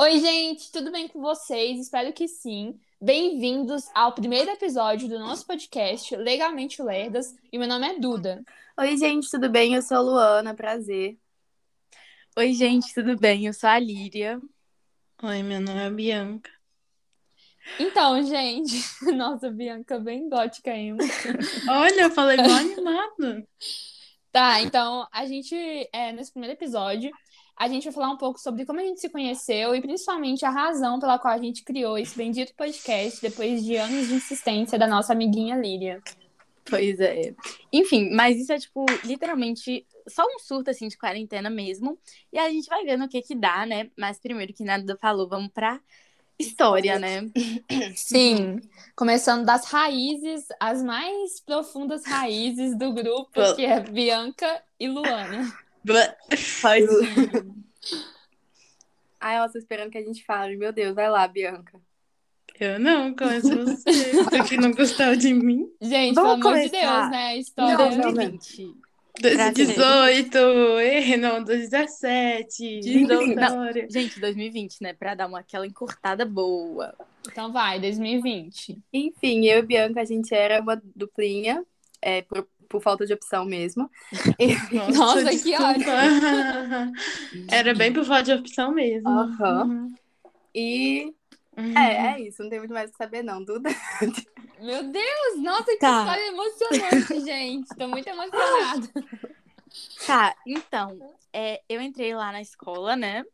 Oi, gente, tudo bem com vocês? Espero que sim. Bem-vindos ao primeiro episódio do nosso podcast Legalmente Lerdas. E meu nome é Duda. Oi, gente, tudo bem? Eu sou a Luana, prazer. Oi, gente, tudo bem? Eu sou a Líria. Oi, meu nome é Bianca. Então, gente, nossa, Bianca bem gótica ainda. Olha, eu falei mal animado. Tá, então a gente, é, nesse primeiro episódio, a gente vai falar um pouco sobre como a gente se conheceu e principalmente a razão pela qual a gente criou esse bendito podcast depois de anos de insistência da nossa amiguinha Líria. Pois é. Enfim, mas isso é, tipo, literalmente só um surto, assim, de quarentena mesmo. E a gente vai vendo o que que dá, né? Mas primeiro que nada falou, vamos pra história, né? Sim, começando das raízes, as mais profundas raízes do grupo, que é Bianca e Luana. Ir. Ai, ela tá esperando que a gente fale. Meu Deus, vai lá, Bianca. Eu não, conheço você. Você que não gostou de mim. Gente, Vamos pelo amor de começar. Deus, né? A história. Não, não. 2020. 2018, eh, não, 2017. Não, história. Gente, 2020, né? Pra dar uma, aquela encurtada boa. Então vai, 2020. Enfim, eu e Bianca, a gente era uma duplinha, é, por, falta de opção mesmo. Nossa, que desculpa. Era bem por falta de opção mesmo. Aham. Uhum. E Uhum. é, é isso, não tem muito mais o que saber, não, Duda. Meu Deus, nossa, que Tá. história emocionante, gente. Tô muito emocionada. Tá, então, é, eu entrei lá na escola, né?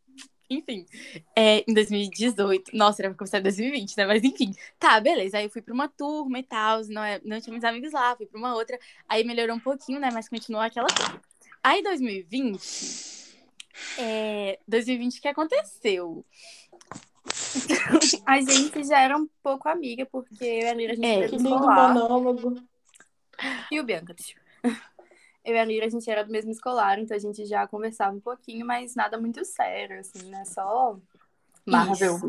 Enfim, é, em 2018. Nossa, era pra começar em 2020, né? Mas enfim. Tá, beleza. Aí eu fui pra uma turma e tal. Não, é, não tinha muitos amigos lá, fui pra uma outra. Aí melhorou um pouquinho, né? Mas continuou aquela coisa. Aí 2020. É, 2020 o que aconteceu? A gente já era um pouco amiga, porque eu e a Lira, a gente É, era Que lindo monólogo. E o Bianca, deixa eu- e a Lira, a gente era do mesmo escolar, então a gente já conversava um pouquinho, mas nada muito sério, assim, né? Só Marvel.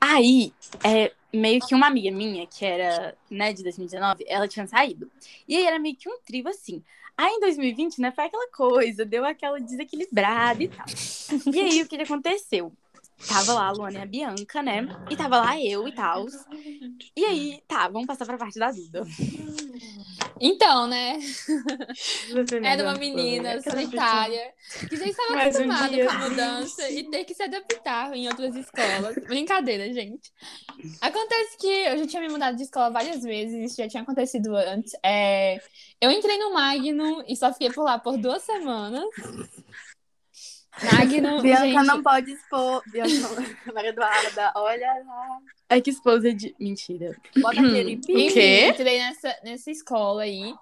Aí, é, meio que uma amiga minha, que era, né, de 2019, ela tinha saído. E aí era meio que um trio assim. Aí em 2020, né, foi aquela coisa, deu aquela desequilibrada e tal. E aí, o que que aconteceu? Tava lá a Luana e a Bianca, né? E tava lá eu e tal. E aí, tá, vamos passar pra parte da Duda. Então, né? Era uma menina solitária que já estava Mais um acostumada dia. com a mudança e ter que se adaptar em outras escolas. Brincadeira, gente. Acontece que eu já tinha me mudado de escola várias vezes, isso já tinha acontecido antes. É, Eu entrei no Magno e só fiquei por lá por duas semanas. Magno, Bianca gente, não pode expor. Bianca, Maria Eduarda, olha lá. É que esposa de. Mentira. Bota aquele pi. Quê? entrei nessa, nessa escola aí.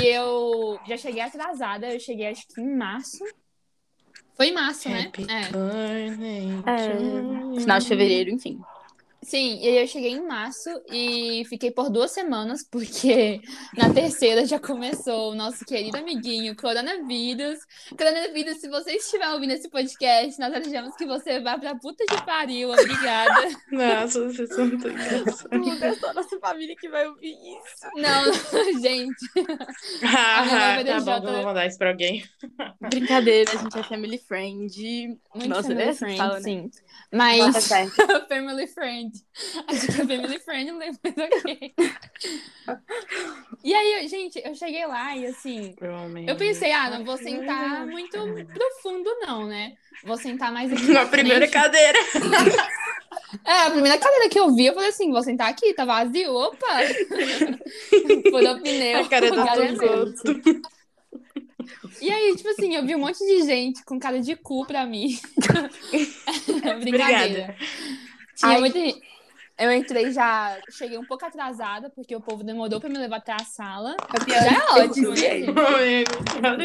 E eu já cheguei atrasada. Eu cheguei acho que em março. Foi em março, né? Happy É. birthday É, you. Final de fevereiro, enfim. Sim, e aí eu cheguei em março e fiquei por duas semanas, porque na terceira já começou o nosso querido amiguinho coronavírus. Coronavírus, se você estiver ouvindo esse podcast, nós desejamos que você vá pra puta de pariu. Obrigada. Nossa, vocês são muito engraçados. É só nossa família que vai ouvir isso. Não, gente. Ah, minha tá bom, vou mandar isso pra alguém. Brincadeira, a gente é family friend. Muito Nossa, family é friend, fala, né? sim. Mas family friend. Acho que é family friend, mas ok. E aí, gente, eu cheguei lá e assim, Eu pensei, ah, não vou sentar muito profundo, não, né? Vou sentar mais aqui. Na na primeira frente. cadeira. É, a primeira cadeira que eu vi, eu falei assim: vou sentar aqui, tá vazio. Opa! Furou pneu. A cara Galera. Togoto. E aí, tipo assim, eu vi um monte de gente com cara de cu pra mim. Brincadeira. Obrigada. Tinha Ai. muita gente. Eu entrei já, cheguei um pouco atrasada, porque o povo demorou pra me levar até a sala. O Já é ótimo, né, gente?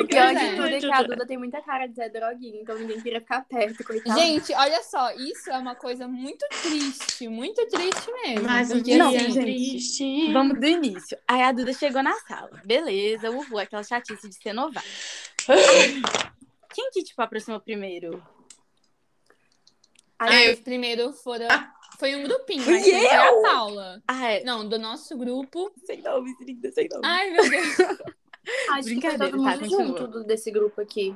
O pior de é. tudo é que a Duda tem muita cara de Zé Droguinha, então ninguém queria ficar perto, coitada. Gente, olha só, isso é uma coisa muito triste, muito triste mesmo. Mais um porque, dia Não, assim, gente. triste. Vamos do início. Aí a Duda chegou na sala. Beleza, uhul, aquela chatice de ser novato. Quem que, tipo, aproximou primeiro? Aí, Eu. os primeiros foram. Ah. Foi um grupinho, mas foi a? Paula. Ah, é. Não, do nosso grupo. Sem nome, linda, sem nome. Ai, meu Deus. Acho que foi Brincadeira, todo tá, mundo continua. junto do- desse grupo aqui.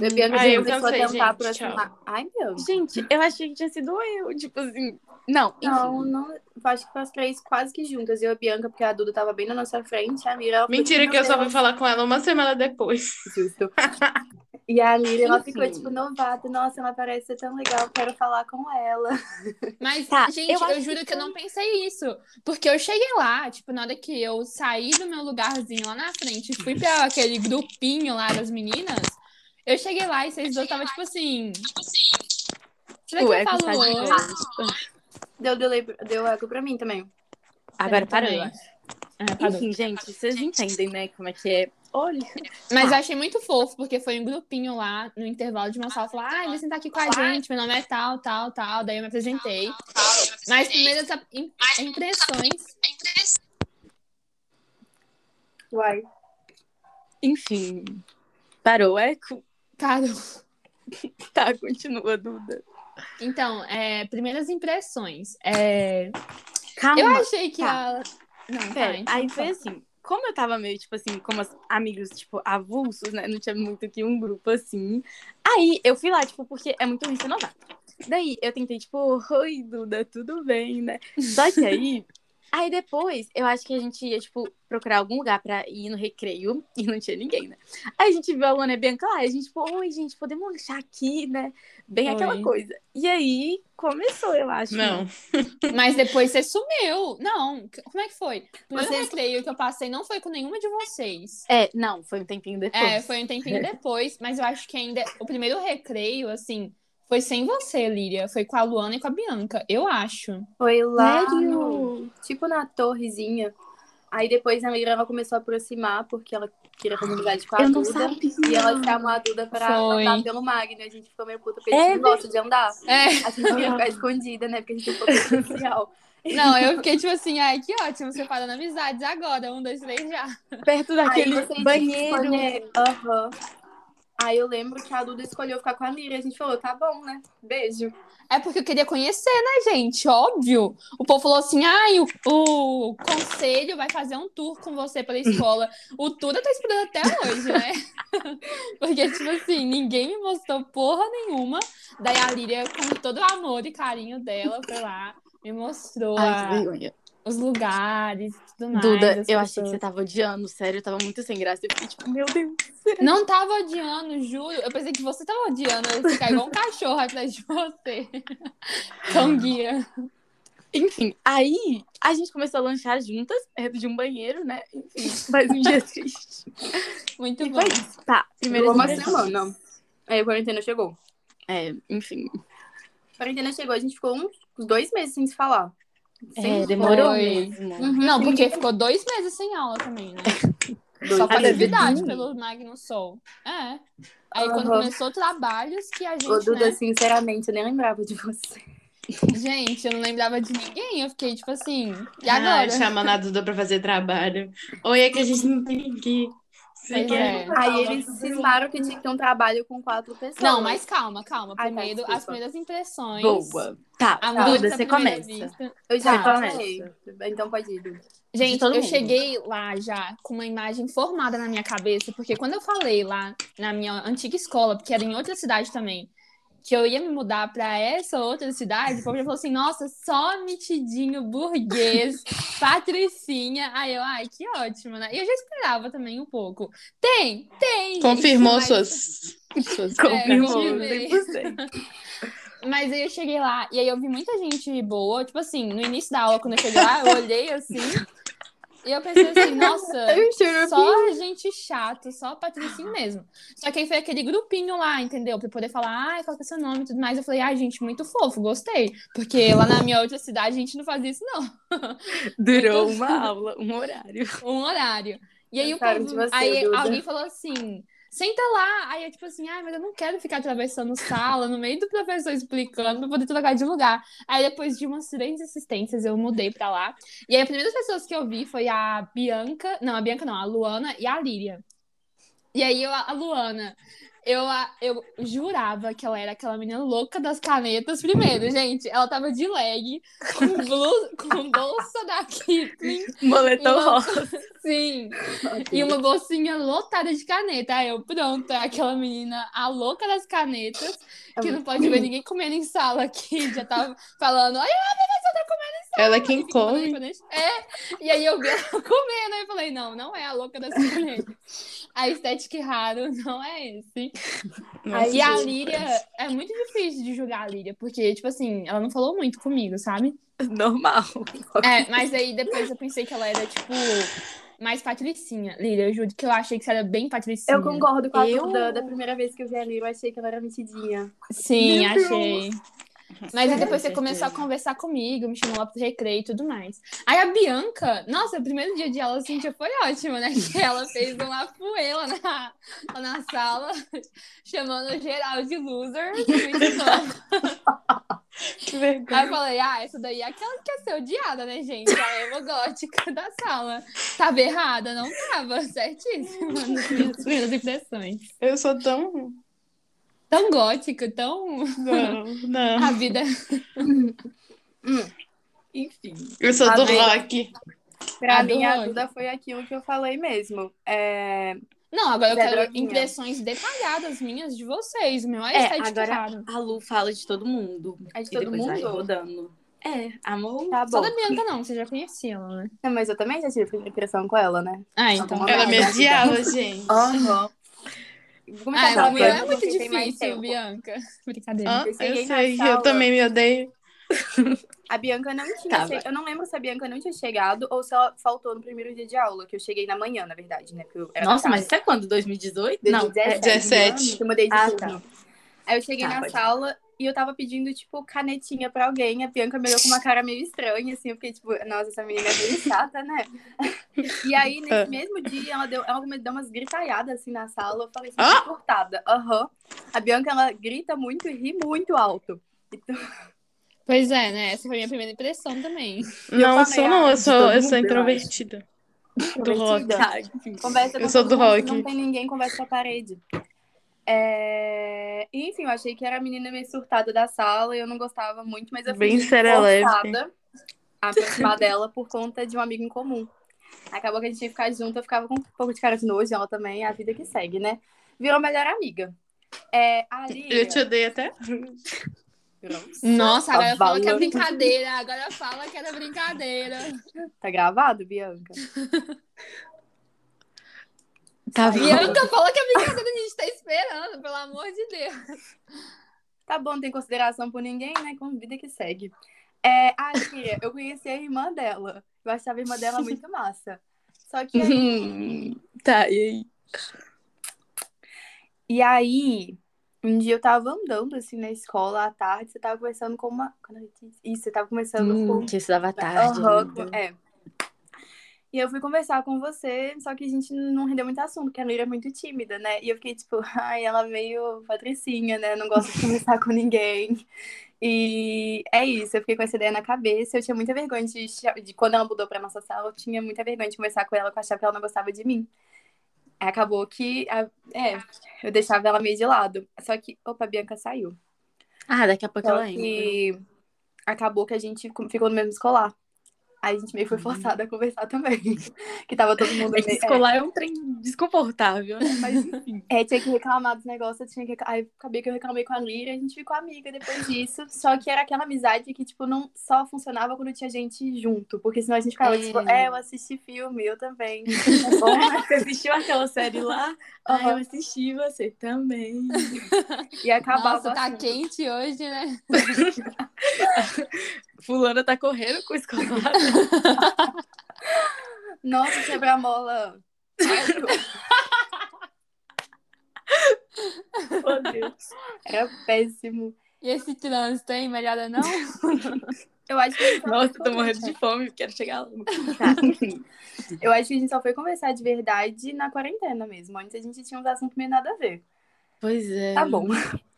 A Bianca Ai, eu cansei, tentar gente, aproximar. Ai, Bianca. Gente, eu achei que tinha sido eu. Tipo assim. Não, enfim. Não, não. eu Acho que foi as três quase que juntas. Eu e a Bianca, porque a Duda tava bem na nossa frente. A Mira. Mentira que eu só "Meu fui falar com ela uma semana depois. Deus", Justo. E a Mira, ela ficou, tipo, novata. Nossa, ela parece ser tão legal. Quero falar com ela. Mas, Tá, gente, eu eu, juro que que eu não pensei isso. Porque eu cheguei lá, tipo, na hora que eu saí do meu lugarzinho lá na frente e fui pra aquele grupinho lá das meninas, eu cheguei lá e vocês dois estavam, tipo assim. Será que O eu eco falo. Deu, delay, deu eco pra mim também. Agora parou, eu acho. É. Enfim, gente, vocês entendem, né? Como é que é. Olha. Mas Ah. eu achei muito fofo, porque foi um grupinho lá, no intervalo de uma sala, falou, ai, vem sentar aqui com a gente, meu nome é tal, tal, tal. Daí eu me apresentei. Mas primeiras im- impressões. Uai. Enfim. Parou o eco? Cara, Tá, continua, Duda. então, é, primeiras impressões. É, Calma. eu achei que tá. a. Não, tá, Pera, então, aí tá. foi assim, como eu tava meio, tipo assim, como amigos, tipo, avulsos, né? Não tinha muito aqui um grupo assim. Aí eu fui lá, tipo, porque é muito ruim ser novato. Daí eu tentei, tipo, oi, Duda, tudo bem, né? Só que aí. Aí depois, eu acho que a gente ia, tipo, procurar algum lugar pra ir no recreio e não tinha ninguém, né? Aí a gente viu a Luana e a Bianca lá, e a gente, tipo, oi, gente, podemos lanchar aqui, né? Bem aquela Oi. coisa. E aí começou, eu acho. né? Não. Mas depois você sumiu. Não, como é que foi? O Vocês- recreio que eu passei não foi com nenhuma de vocês. É, não, foi um tempinho depois. É, foi um tempinho depois, mas eu acho que ainda. O primeiro recreio, assim, foi sem você, Líria. Foi com a Luana e com a Bianca, eu acho. Foi lá no, tipo na torrezinha. Aí depois a Mira ela começou a aproximar, porque ela queria fazer amizade com a Eu não Duda. sabia. E ela chamou a Duda pra Foi. andar pelo Magno. A gente ficou meio puta, porque a É gente não gosta de andar. É. A gente queria ficar escondida, né? Porque a gente tem pouco especial. Não, eu fiquei tipo assim, ai, que ótimo, separando amizades agora. Um, dois, três já. Perto daquele banheiro. escolher- Aham. Aí eu lembro que a Duda escolheu ficar com a Mira. E a gente falou, tá bom, né? Beijo. É porque eu queria conhecer, né, gente? Óbvio. O povo falou assim: ai, o, o conselho vai fazer um tour com você pela escola. O tour eu tô esperando até hoje, né? porque, tipo assim, ninguém me mostrou porra nenhuma. Daí a Líria, com todo o amor e carinho dela, foi lá, me mostrou Ai, a- que vergonha. Os lugares e tudo mais. Duda, eu achei que pessoas. você tava odiando, sério, eu tava muito sem graça. Eu fiquei tipo, meu Deus. Não tava odiando, juro. Eu pensei que você tava odiando. Eu ficar igual um cachorro atrás de você. Com guia. Enfim, aí a gente começou a lanchar juntas, perto de um banheiro, né? Enfim, mais um dia triste. Muito E bom. foi isso. Tá, primeiro uma semana. Aí a quarentena chegou. É, enfim. A quarentena chegou, a gente ficou uns dois meses sem se falar. Sem É, demorou Foi. mesmo. Uhum. Não, porque ficou dois meses sem aula também, né? Dois Só meses. atividade pelo Magno Sol. É. Aí quando Aham. começou trabalhos que a gente, Ô, Duda, né? sinceramente, eu nem lembrava de você. Gente, eu não lembrava de ninguém. Eu fiquei tipo assim, e agora? chamando a Duda pra fazer trabalho. Oi, é que a gente não tem aqui. Pois é. Aí eles cismaram que tinha que ter um trabalho com quatro pessoas. Não, mas calma, calma. Ai, tá, Primeiro, desculpa. as primeiras impressões. Boa. Tá, Amores Duda, à você começa. vista. Eu já Tá. falei. Então pode ir, Duda. Gente, eu mundo. cheguei lá já com uma imagem formada na minha cabeça, porque quando eu falei lá na minha antiga escola, porque era em outra cidade também, que eu ia me mudar pra essa outra cidade, o povo já falou assim: nossa, só metidinho, burguês, patricinha. Aí eu, ai, que ótimo, né? E eu já esperava também um pouco. Tem, tem. gente, Confirmou mas- suas. suas Confirmou, confirmei. 100%. Mas aí eu cheguei lá e aí eu vi muita gente boa. Tipo assim, no início da aula, quando eu cheguei lá, eu olhei assim. E eu pensei assim, nossa, só gente chato, só patricinho mesmo. Só que aí foi aquele grupinho lá, entendeu? Pra poder falar, ai, qual que é seu nome e tudo mais. Eu falei, ai, gente, muito fofo, gostei. Porque lá na minha outra cidade a gente não fazia isso, não. Durou uma aula, um horário. Um horário. E aí o povo, aí alguém falou assim, senta lá. Aí eu, tipo assim, ai, mas eu não quero ficar atravessando sala no meio do professor explicando pra poder trocar de lugar. Aí depois de umas três assistências eu mudei pra lá. E aí as primeiras pessoas que eu vi foi a Bianca, não, a Bianca não, a Luana e a Líria. E aí eu, a Luana, Eu, eu jurava que ela era aquela menina louca das canetas. Primeiro, gente, ela tava de leg, com, blusa, com bolsa da Kipling, Moletom Uma- rosa. sim, e uma bolsinha lotada de caneta. Aí eu, pronto, é aquela menina, a louca das canetas, que não pode ver ninguém comendo em sala aqui. Já tava falando, olha a professora tá comendo em sala. Ela é quem come. É, e aí eu vi ela comendo, aí eu falei, não, não é a louca das canetas. A estética raro não é esse. Nossa, E a. Líria, é muito difícil de julgar a Líria, porque, tipo assim, ela não falou muito comigo, sabe? Normal. É, mas aí depois eu pensei que ela era, tipo, mais patricinha. Líria, eu juro que eu achei que você era bem patricinha. Eu concordo com a Eu- Duda. Da primeira vez que eu vi a Lira, eu achei que ela era metidinha. Sim, Meu Deus. Mas aí depois você Com começou a conversar comigo, me chamou lá pro recreio e tudo mais. Aí a Bianca, nossa, o primeiro dia de aula, assim, já foi ótimo, né? Que ela fez uma fuela na, lá na sala, chamando geral de loser. Bom. que Aí vergonha. eu falei, ah, essa daí é aquela que quer ser odiada, né, gente? A emo gótica da sala. Tava errada? Não tava, certíssima minhas primeiras impressões. Eu sou tão. Tão gótica, tão... Não, não. A vida... Enfim. Eu sou do Amém. rock. Pra A mim, a Duda. Duda foi aquilo que eu falei mesmo. É... Não, agora eu quero Droguinha. impressões detalhadas minhas de vocês. O meu é, É, estética agora a Lu fala de todo mundo. É de todo mundo? rodando. É, amor. Tá Só bom. da Bianca não, você já conhecia ela, né? Não, mas eu também já tive impressão com ela, né? Ah, então. Ela Ela Ah, me tá. odiava, gente. Aham. Vou começar Ah, é Bianca, muito difícil. Bianca. Brincadeira. Hã? Eu sei, sala. eu também me odeio. A Bianca não tinha Tá, che- Eu não lembro se a Bianca não tinha chegado ou se ela faltou no primeiro dia de aula, que eu cheguei na manhã, na verdade, né? Porque eu era Nossa, mas isso é quando? 2018? Não, 2017. é 17. Eu mudei de Ah, turno. Aí eu cheguei Tá, na pode. sala e eu tava pedindo, tipo, canetinha pra alguém. A Bianca me olhou com uma cara meio estranha, assim. Eu fiquei, tipo, nossa, essa menina é meio chata, né? E aí, nesse mesmo dia, ela deu, ela me deu umas gritaiadas, assim, na sala. Eu falei, assim, Ah! cortada. Aham. A Bianca, ela grita muito e ri muito alto. Então, Pois é, né? Essa foi a minha primeira impressão também. Não, eu sou não, ah, eu sou, eu sou introvertida. Do rock. Tá. Conversa com Eu sou do rock. Não tem ninguém, conversa com a parede. É... Enfim, eu achei que era a menina meio surtada da sala e eu não gostava muito, mas eu Bem fui forçada a aproximar dela por conta de um amigo em comum. Acabou que a gente ia ficar junto, eu ficava com um pouco de cara de nojo, ela também, é a vida que segue, né? Virou melhor amiga. É. Eu te odeio até. Nossa, Tá agora fala que é brincadeira. Agora fala que era brincadeira. Tá gravado, Bianca? Tá bom. Bianca, fala que é brincadeira. A gente tá esperando, pelo amor de Deus. Tá bom, não tem consideração por ninguém, né? Com vida que segue. É, a eu conheci a irmã dela. Eu achava a irmã dela muito massa. Só que aí Hum, tá, e aí? E aí, um dia eu tava andando assim na escola à tarde, você tava conversando com uma. Isso, você tava conversando Hum, com. que estudava tarde. Aham, ainda. com- é. E eu fui conversar com você, só que a gente não rendeu muito assunto, porque a Lira é muito tímida, né? E eu fiquei tipo, ai, ela é meio patricinha, né? Não gosta de conversar com ninguém. E é isso, eu fiquei com essa ideia na cabeça. Eu tinha muita vergonha de, de quando ela mudou pra nossa sala, eu tinha muita vergonha de conversar com ela, porque eu achava que ela não gostava de mim. Aí Acabou que, é, eu deixava ela meio de lado. Só que, opa, a Bianca saiu. Ah, daqui a pouco Só ela entra. que acabou que a gente ficou no mesmo escolar. Aí a gente meio foi forçada a conversar também. que tava todo mundo É meio. escolar é um trem desconfortável, né? Mas enfim. É, é, tinha que reclamar dos negócios, eu tinha que. Aí acabei que eu reclamei com a Lira e a gente ficou amiga depois disso. Só que era aquela amizade que, tipo, não só funcionava quando tinha gente junto. Porque senão a gente ficava, É. tipo, é, eu assisti filme, eu também. É bom, né? Você assistiu aquela série lá? Ah, eu assisti, você também. E acabava Nossa, tá quente hoje, né? Fulana tá correndo com o escolar. Nossa, quebra-mola. Meu Deus. Era péssimo. E esse trânsito, hein? Melhora não? Eu acho que Nossa, tô morrendo de fome, quero chegar logo. Tá, enfim. Eu acho que a gente só foi conversar de verdade na quarentena mesmo. Antes a gente tinha uns assuntos meio nada a ver. Pois é. Tá bom.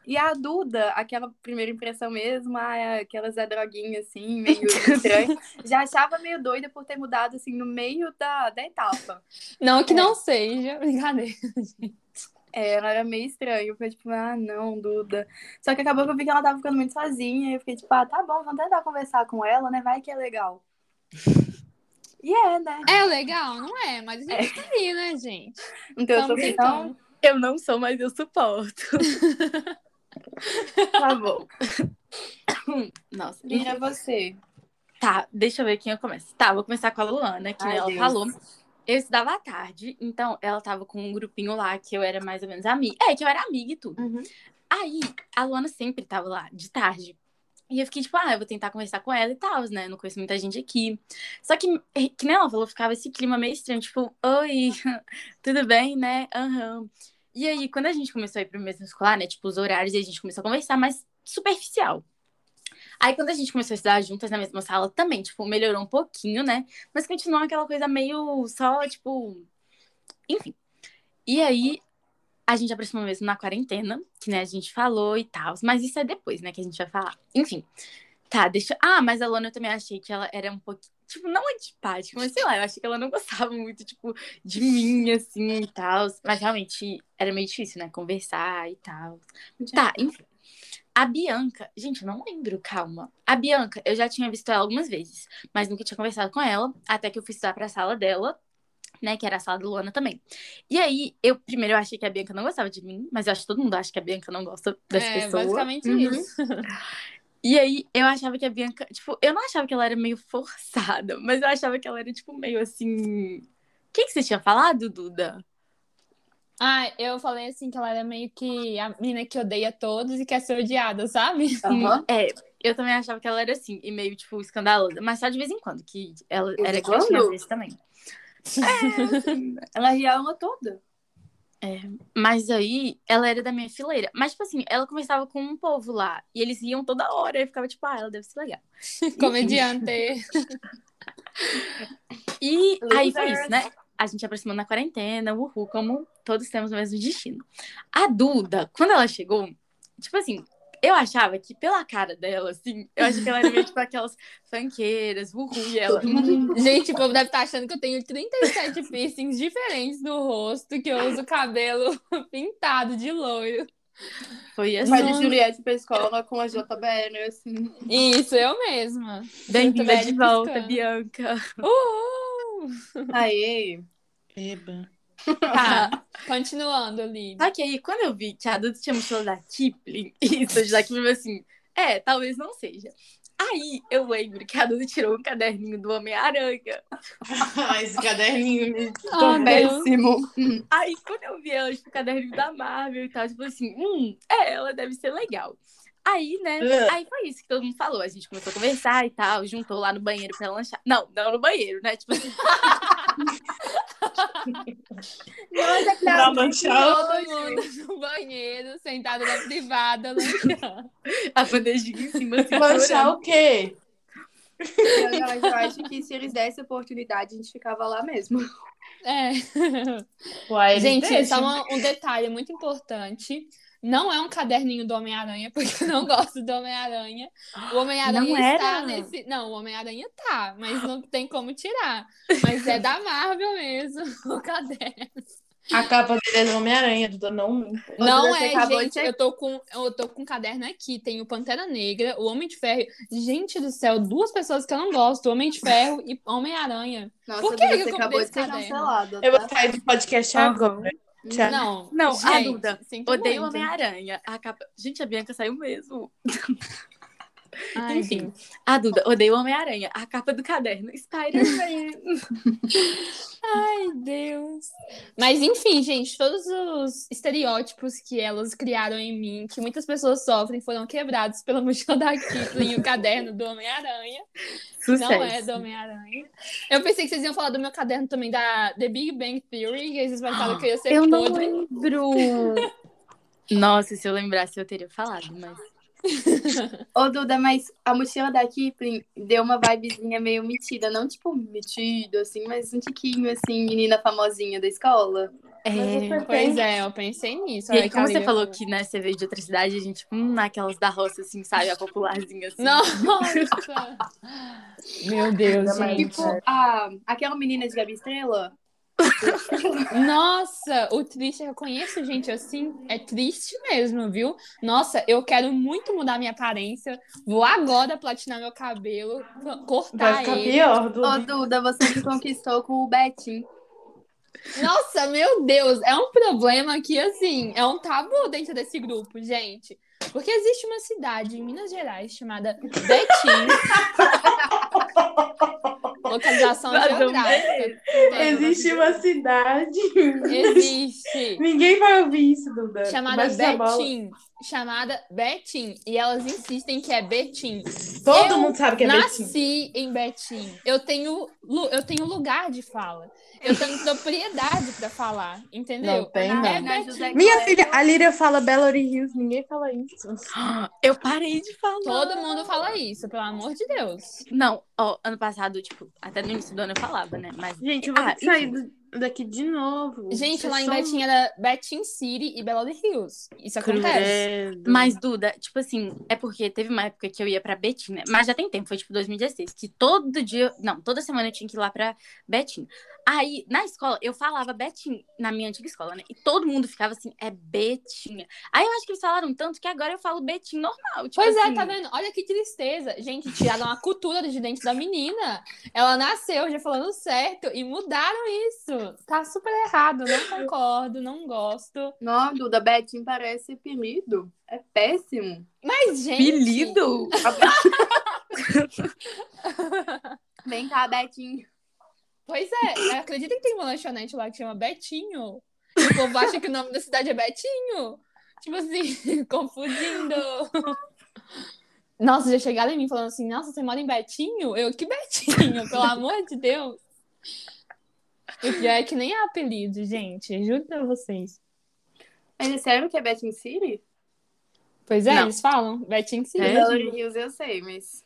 E a Duda, aquela primeira impressão mesmo, ah, aquela Zé Droguinha, assim, meio estranha, já achava meio doida por ter mudado, assim, no meio da, da etapa. Não que não seja. Brincadeira. É, ela era meio estranha. Eu fiquei tipo, ah, não, Duda. Só que acabou que eu vi que ela tava ficando muito sozinha. E eu fiquei tipo, ah, tá bom, vamos tentar conversar com ela, né? Vai que é legal. E é, né? É legal, não é? Mas a gente tá aí, né, gente? Então eu tentando. tentando. Eu não sou, mas eu suporto. Tá bom. Nossa. Vira você. Tá, deixa eu ver quem eu começo. Tá, vou começar com a Luana, que Ai, ela Deus. falou. Eu estudava à tarde, então ela tava com um grupinho lá que eu era mais ou menos amiga. É, que eu era amiga e tudo. Uhum. Aí, a Luana sempre tava lá, de tarde. E eu fiquei tipo, ah, eu vou tentar conversar com ela e tal, né? Não conheço muita gente aqui. Só que, que nem ela falou, ficava esse clima meio estranho, tipo, oi, tudo bem, né? Aham. E aí, quando a gente começou a ir pro mesmo escolar, né? Tipo, os horários, e a gente começou a conversar mais superficial. Aí, quando a gente começou a estudar juntas na mesma sala, também, tipo, melhorou um pouquinho, né? Mas continuou aquela coisa meio só, tipo. Enfim. E aí, a gente aproximou mesmo na quarentena, que né, a gente falou e tal. Mas isso é depois, né, que a gente vai falar. Enfim. Tá, deixa. Ah, mas a Lona eu também achei que ela era um pouquinho. Tipo, não antipática, mas sei lá, eu achei que ela não gostava muito, tipo, de mim, assim e tal. Mas realmente era meio difícil, né? Conversar e tal. Tá, enfim. A Bianca, gente, eu não lembro, calma. A Bianca, eu já tinha visto ela algumas vezes, mas nunca tinha conversado com ela, até que eu fui estudar pra sala dela, né, que era a sala da Luana também. E aí, eu primeiro eu achei que a Bianca não gostava de mim, mas eu acho que todo mundo acha que a Bianca não gosta das é, pessoas. basicamente Uhum. isso. E aí, eu achava que a Bianca, tipo, eu não achava que ela era meio forçada, mas eu achava que ela era, tipo, meio assim. O que, que você tinha falado, Duda? Ah, eu falei assim que ela era meio que a menina que odeia todos e quer ser odiada, sabe? Aham. É, eu também achava que ela era assim, e meio, tipo, escandalosa, mas só de vez em quando, que ela era quando? quietinha às vezes também. Ela ria uma toda. Mas aí, ela era da minha fileira. Mas, tipo assim, ela conversava com um povo lá, e eles iam toda hora, e eu ficava, tipo, ah, ela deve ser legal. Comediante. E aí foi isso, né? A gente aproximou na quarentena, uhul, como todos temos o mesmo destino. A Duda, quando ela chegou, tipo assim, eu achava que pela cara dela, assim, eu achei que ela era meio tipo aquelas funkeiras, uhul, e ela. Gente, o povo deve estar achando que eu tenho 37 piercings diferentes no rosto, que eu uso cabelo pintado de loiro. foi assim. Vai de Juliette pra escola com a JBL, assim. Isso, eu mesma. Bem-vinda de volta, piscando. Bianca. Uhul! Aê. Eba. Tá. Continuando, que aí, quando eu vi que a Duda tinha mostrado da Kipling, isso, da Kipling, assim, é, talvez não seja. Aí eu lembro que a Duda tirou um caderninho do Homem-Aranha. Esse caderninho me... Deus. Péssimo. Aí, quando eu vi ela, tipo, o caderninho da Marvel e tal, tipo assim, hum, é, ela deve ser legal. Aí, né, Ah. aí foi isso que todo mundo falou. A gente começou a conversar e tal, juntou lá no banheiro pra lanchar. Não, não no banheiro, né? Tipo assim, Nossa, Pra lanchar. Todo mundo no banheiro, sentado na privada, lanchando. a bandejinha em cima, assim, chorando. o quê? Mas eu acho que se eles dessem oportunidade, a gente ficava lá mesmo. É. Uai, Gente, deixam. só uma- um detalhe muito importante. Não é um caderninho do Homem-Aranha, porque eu não gosto do Homem-Aranha. O Homem-Aranha Não está era? nesse. Não, o Homem-Aranha tá, mas não tem como tirar. Mas é da Marvel mesmo, o caderno. A capa dele é do Homem-Aranha, Duda, não. Não é, de gente. Eu tô, com, eu tô com um caderno aqui. Tem o Pantera Negra, o Homem de Ferro. Gente do céu, duas pessoas que eu não gosto: Homem de Ferro e Homem-Aranha. Por que que eu acabou comprei de ser esse caderno? cancelada. Eu vou Tá? sair do podcast agora. Não, Não, a gente, Duda, sinto Odeio. Homem-Aranha. A capa... Gente, a Bianca saiu mesmo. Ai, Enfim. gente. A Duda, odeio Homem-Aranha. A capa do caderno, Spider-Man. Ai, Deus. Mas enfim, gente, todos os estereótipos que elas criaram em mim, que muitas pessoas sofrem, foram quebrados pela mochila da Kipling e o caderno do Homem-Aranha. Não é do Homem-Aranha. Eu pensei que vocês iam falar do meu caderno também da The Big Bang Theory, que vocês pensaram que eu ia ser Eu não podre. lembro. Nossa, se eu lembrasse, eu teria falado, mas. Ô, Duda, mas a mochila da Kipling deu uma vibezinha meio metida. Não, tipo, metido, assim, mas um tiquinho, assim, menina famosinha da escola. É... Pois é, eu pensei nisso. E aí, como você falou que né, você veio de outra cidade, a gente, hum, naquelas da roça, assim, sabe? A popularzinha, assim. Nossa! Meu Deus, mais gente. Tipo, a, aquela menina de Gabi Estrela, Nossa, o triste é eu conheço gente assim, é triste mesmo, viu? Nossa, eu quero muito mudar minha aparência. Vou agora platinar meu cabelo, Vai cortar ficar ele. pior, Ô, Duda. Duda, você me conquistou com o Betinho. Nossa, meu Deus, é um problema que, assim, é um tabu dentro desse grupo, gente. Porque existe uma cidade em Minas Gerais chamada Betim. Localização Nada geográfica. Existe uma cidade. Existe. Ninguém vai ouvir isso, Duda. Chamada bola. Betim. Chamada Betim. E elas insistem que é Betim. Todo Eu mundo sabe que é Betim. Nasci em Betim. Eu tenho, eu tenho lugar de fala. Eu tenho propriedade pra falar, entendeu? Não tem, É não. Na Betim. Minha filha, a Líria fala Belo Hills, ninguém fala isso. Eu parei de falar. Todo mundo fala isso, pelo amor de Deus. Não, ó, ano passado, tipo, até no início do ano eu falava, né? Mas. Gente, eu vou Ah, sair do- daqui de novo. Gente, Vocês lá em são Betim era Betim City e Belo Hills. Isso acontece. credo. Mas, Duda, tipo assim, é porque teve uma época que eu ia pra Betim, né? Mas já tem tempo, foi tipo 2016, que todo dia, não, toda semana eu tinha que ir lá pra Betim. Aí, na escola, eu falava Betim, na minha antiga escola, né? E todo mundo ficava assim, é Betinha. Aí eu acho que eles falaram tanto que agora eu falo Betim normal. Tipo Pois é, assim, tá vendo? Olha que tristeza. Gente, tiraram a cultura de dentro da menina. Ela nasceu já falando certo e mudaram isso. Tá super errado. Não concordo, não gosto. Não, Duda, Betinho parece apelido. É péssimo. Mas, gente. Apelido? Vem cá, Betinho. Pois é, acredita que tem uma lanchonete lá que chama Betinho? E o povo acha que o nome da cidade é Betinho? Tipo assim, confundindo. Nossa, já chegaram em mim falando assim, nossa, você mora em Betinho? Eu, que Betinho? Pelo amor de Deus. E o pior é que nem é apelido, gente. Juro pra vocês. Mas é sério que é Betinho City? Pois é, Não. eles falam. Betinho sim. É? Belo Hills eu sei, mas...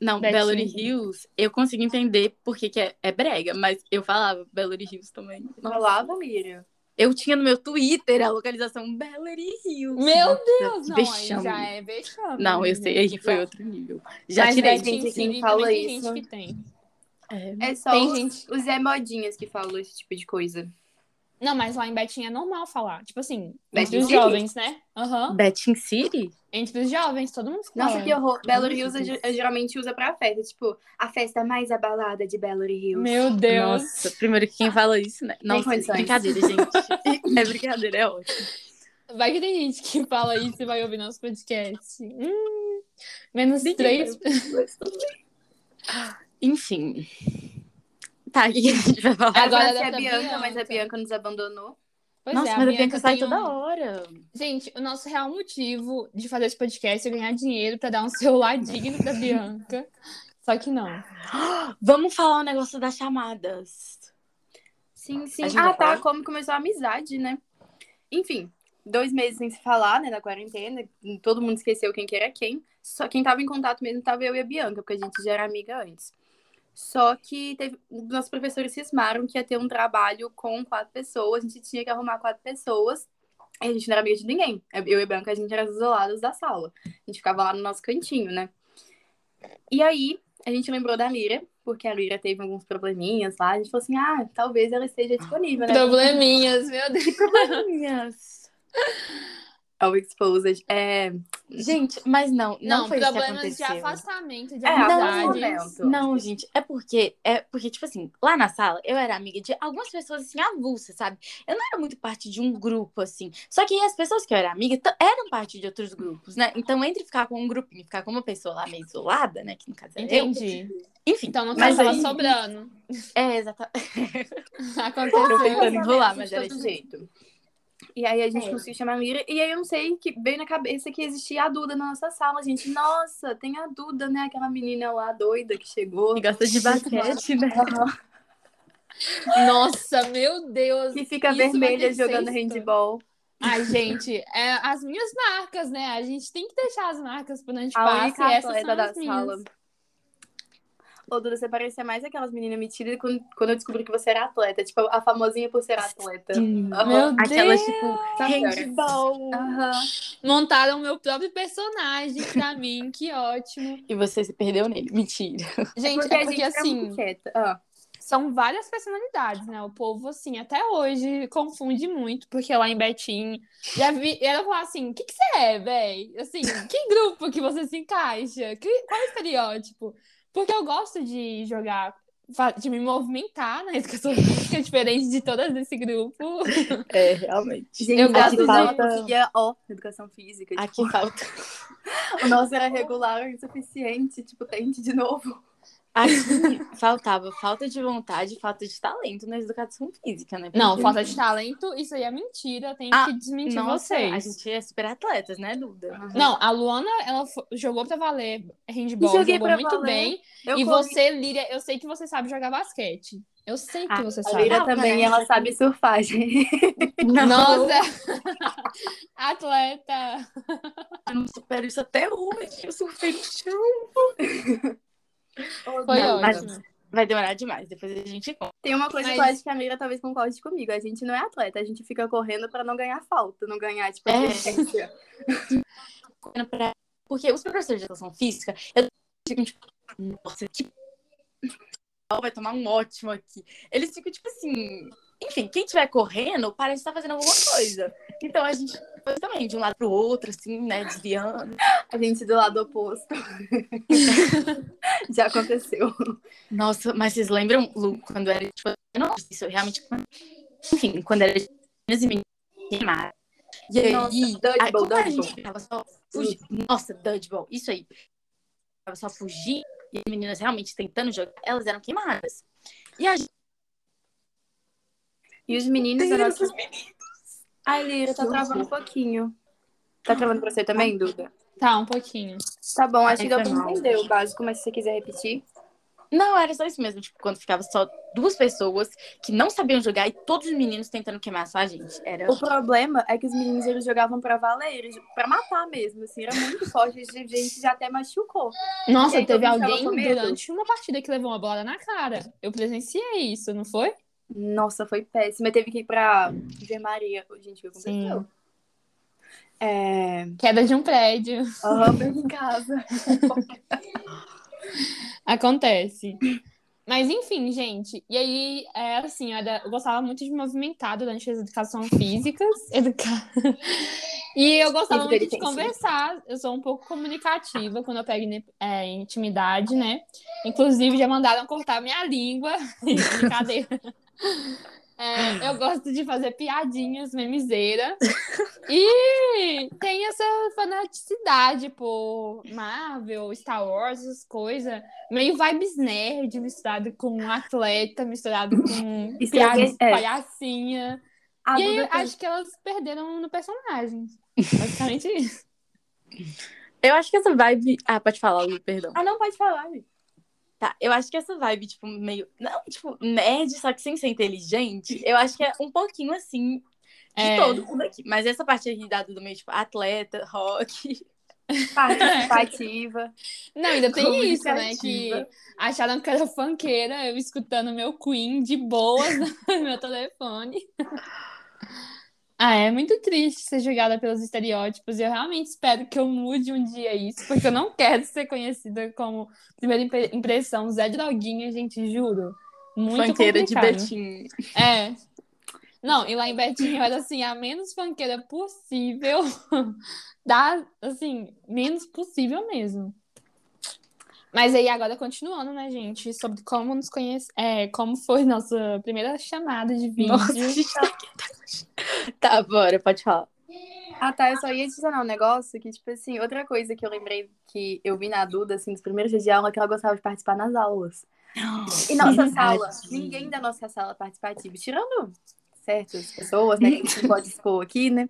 Não, Betim. Belo Hills, eu consigo entender porque que é, é brega, mas eu falava Belo Hills também. Nossa. Falava, Miriam. Eu tinha no meu Twitter a localização Belo Hills. Meu Deus, não, vexame. já é vexame. Não, eu sei, aí foi outro nível. Já Mas tirei. Gente, quem City fala isso- gente que tem. É, É só Tem os, gente- os Zé Modinhas que falam esse tipo de coisa. Não, mas lá em Betim é normal falar. Tipo assim, Betim entre os City? jovens, né? Aham. Betim City? Entre os jovens, todo mundo fala. Nossa, que horror. Belo eu geralmente usa pra festa. Tipo, a festa mais abalada de Belo Hills. Meu Deus. Nossa, primeiro que quem fala isso, né? Nossa, condições. brincadeira, gente. é brincadeira, é ótimo. Vai que tem gente que fala isso e vai ouvir nosso podcast. Hum, menos Ninguém três. Enfim. Tá, o que a gente vai falar? Agora é a Bianca, Bianca. mas a Bianca nos abandonou. Pois Nossa, é, mas a Bianca sai tem um- toda hora. Gente, o nosso real motivo de fazer esse podcast é ganhar dinheiro pra dar um celular digno pra Bianca. Só que não. Vamos falar o negócio das chamadas. Sim, sim. Ah, tá. Como começou a amizade, né? Enfim, dois meses sem se falar, né, na quarentena. Todo mundo esqueceu quem que era quem. Só quem tava em contato mesmo tava eu e a Bianca, porque a gente já era amiga antes. Só que teve, nossos professores cismaram que ia ter um trabalho com quatro pessoas, a gente tinha que arrumar quatro pessoas. E a gente não era amiga de ninguém. Eu e a Bianca, a gente era isoladas da sala. A gente ficava lá no nosso cantinho, né? E aí, a gente lembrou da Lira, porque a Lira teve alguns probleminhas lá. A gente falou assim: ah, talvez ela esteja disponível, né? Probleminhas, meu Deus. Probleminhas. Ao Exposed. É, Gente, mas não, não, Não, foi isso que problemas de aconteceu. afastamento, de É, amizades. momento. Não, gente, é porque, é porque, tipo assim, lá na sala eu era amiga de algumas pessoas assim, avulsas, sabe? Eu não era muito parte de um grupo, assim. Só que as pessoas que eu era amiga eram parte de outros grupos, né? Então, entre ficar com um grupinho e ficar com uma pessoa lá meio isolada, né? Que no caso era eu. Entendi. Enfim, Então não tava aí- sobrando. É, exatamente. Tô Aconteceu. tentando enrolar, mas era todo isso. jeito. E aí a gente É. conseguiu chamar a Lira. E aí eu não sei que veio na cabeça que existia a Duda na nossa sala. Gente, nossa, tem a Duda, né? Aquela menina lá doida que chegou. Que gosta de basquete, né? Nossa, meu Deus. Que fica Isso vermelha jogando sexto. handball. Ai, gente, é as minhas marcas, né? A gente tem que deixar as marcas por onde A passa única e essas são da as minhas. sala. Ô, Duda, você parecia mais aquelas meninas metidas quando, quando eu descobri que você era atleta. Tipo, a famosinha por ser atleta. Aham. Meu Aquelas, Deus. tipo, handball. Aham. Montaram meu próprio personagem pra mim, que ótimo. E você se perdeu nele. Mentira. Gente, Porque é porque gente é assim, muito quieta. Ah. são várias personalidades, né? O povo, assim, até hoje confunde muito, porque lá em Betim, já vi, ela falou assim, o que, que você é, véi? Assim, que grupo que você se encaixa? Que, qual é o estereótipo? Porque eu gosto de jogar, de me movimentar na educação física, diferente de todas desse grupo. É, realmente. Gente, Eu gosto de- falta ia, ó, educação física. Aqui Tipo, falta. o nosso era regular o suficiente. Tipo, tente de novo. Aqui faltava falta de vontade, falta de talento na educação física, né? Não, Porque- falta de talento, isso aí é mentira, tenho Ah, que desmentir Nossa, vocês. a gente é super atletas, né, Duda? Não, a Luana, ela jogou pra valer handball, Joguei jogou pra muito valer. bem. Eu e corri- você, Líria, eu sei que você sabe jogar basquete. Eu sei que Ah, você A sabe. Lira Não, também, ela sabe surfar, gente. Nossa! Atleta! Eu não supero isso até hoje. Eu surfei no chão. Foi Não, ótimo. Vai demorar demais, depois a gente conta. Tem uma coisa Mas- que eu acho que a Mira talvez concorde comigo. A gente não é atleta, a gente fica correndo pra não ganhar falta, não ganhar, tipo, É. Porque os professores de educação física, eu fico tipo, nossa, que vai tomar um ótimo aqui. Eles ficam tipo assim, enfim, quem estiver correndo parece estar fazendo alguma coisa. Então a gente foi também de um lado pro outro, assim, né, desviando. A gente do lado oposto. Já aconteceu. Nossa, mas vocês lembram, Lu, quando era, tipo, se eu realmente, enfim, quando era meninas e queimaram. E aí, Nossa, aí, a gente ficava só fugindo, nossa, dodgeball, isso aí. Ficava só fugir, e as meninas realmente tentando jogar, elas eram queimadas. E a gente E os meninos nossa. os meninos. Ai, Lira, tá travando um pouquinho. Tá travando pra você também, Duda? Tá, um pouquinho. Tá bom, acho que deu pra entender o básico, mas se você quiser repetir. Não, era só isso mesmo, tipo, quando ficava só duas pessoas que não sabiam jogar e todos os meninos tentando queimar só a gente. Era O problema é que os meninos eles jogavam pra valer, eles, pra matar mesmo, assim, era muito forte, a gente já até machucou. Nossa, aí, teve alguém durante uma partida que levou uma bola na cara. Eu presenciei isso, não foi? Nossa, foi péssimo. Eu teve que ir pra enfermaria. Gente, o que aconteceu? É. Queda de um prédio. Aham, em casa. Acontece. Mas enfim, gente. E aí, é assim, eu, era- eu gostava muito de movimentar durante as educação físicas. Educa... E eu gostava muito de conversar. Eu sou um pouco comunicativa quando eu pego é, intimidade, né? Inclusive, já mandaram cortar minha língua. Brincadeira. É, eu gosto de fazer piadinhas, memiseira. E tem essa fanaticidade por Marvel, Star Wars, essas coisas. Meio vibes nerd, misturado com atleta, misturado com Isso piadas, é- é. palhacinha. A e aí, acho que elas perderam no personagem. Basicamente isso. Eu acho que essa vibe. Ah, pode falar, Lu, perdão. Ah, não, pode falar, amiga. Tá, eu acho que essa vibe, tipo, meio. Não, tipo, nerd, só que sem ser inteligente, eu acho que é um pouquinho assim de É. todo mundo aqui. Mas essa parte aí da Duda, meio, tipo, atleta, rock. Participativa. Não, ainda tem isso, né? Que acharam acharam que era funkeira, eu escutando meu Queen de boas no meu telefone. Ah, é muito triste ser julgada pelos estereótipos. E eu realmente espero que eu mude um dia isso, porque eu não quero ser conhecida como primeira impre- impressão Zé Droguinha, gente, juro. Muito Funkeira de. Betim. É. Não, e lá em Betinho eu era assim, a menos funkeira possível. da, assim, menos possível mesmo. Mas aí agora continuando, né, gente, sobre como nos conhece, é, como foi nossa primeira chamada de vídeo. Nossa, a gente tá bora, pode falar. Ah, tá. Eu só ia adicionar um negócio que, tipo assim, outra coisa que eu lembrei que eu vi na Duda, assim, dos primeiros dias de aula, é que ela gostava de participar nas aulas. E nossa sala, ninguém da nossa sala participativa, tirando certas pessoas, né, que a gente não pode expor aqui, né?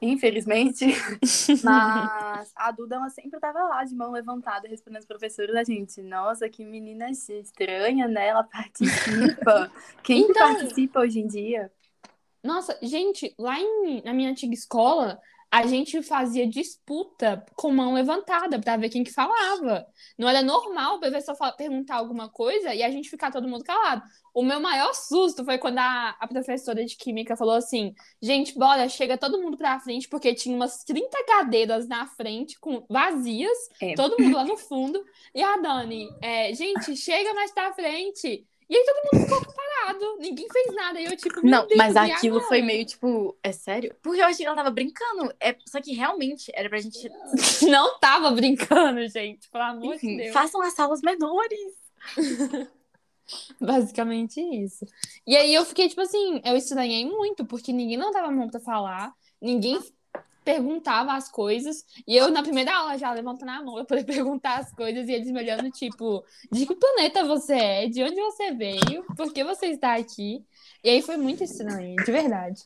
Infelizmente. Mas a Duda, ela sempre tava lá, de mão levantada, respondendo os professores da gente. Nossa, que menina estranha, né? Ela participa. Quem que Então- participa hoje em dia? Nossa, gente, lá em, na minha antiga escola, a gente fazia disputa com mão levantada pra ver quem que falava. Não era normal o professor perguntar alguma coisa e a gente ficar todo mundo calado. O meu maior susto foi quando a, a professora de química falou assim: gente, bora, chega todo mundo pra frente, porque tinha umas 30 cadeiras na frente, com vazias, É. todo mundo lá no fundo. E a Dani, é, gente, chega mais pra frente. E aí todo mundo ficou parado, ninguém fez nada. E eu, tipo, meu Não, Deus, mas aquilo agora? foi meio tipo, é sério? Porque eu achei que ela tava brincando. É, só que realmente era pra gente. Não tava brincando, gente, pelo amor de Enfim, Deus. façam as salas menores. Basicamente isso. E aí eu fiquei, tipo assim, eu estranhei muito, porque ninguém não dava a mão pra falar, ninguém perguntava as coisas, e eu na primeira aula já levantando a mão pra poder perguntar as coisas, e eles me olhando, tipo, de que planeta você é, de onde você veio, por que você está aqui. E aí foi muito estranho, de verdade.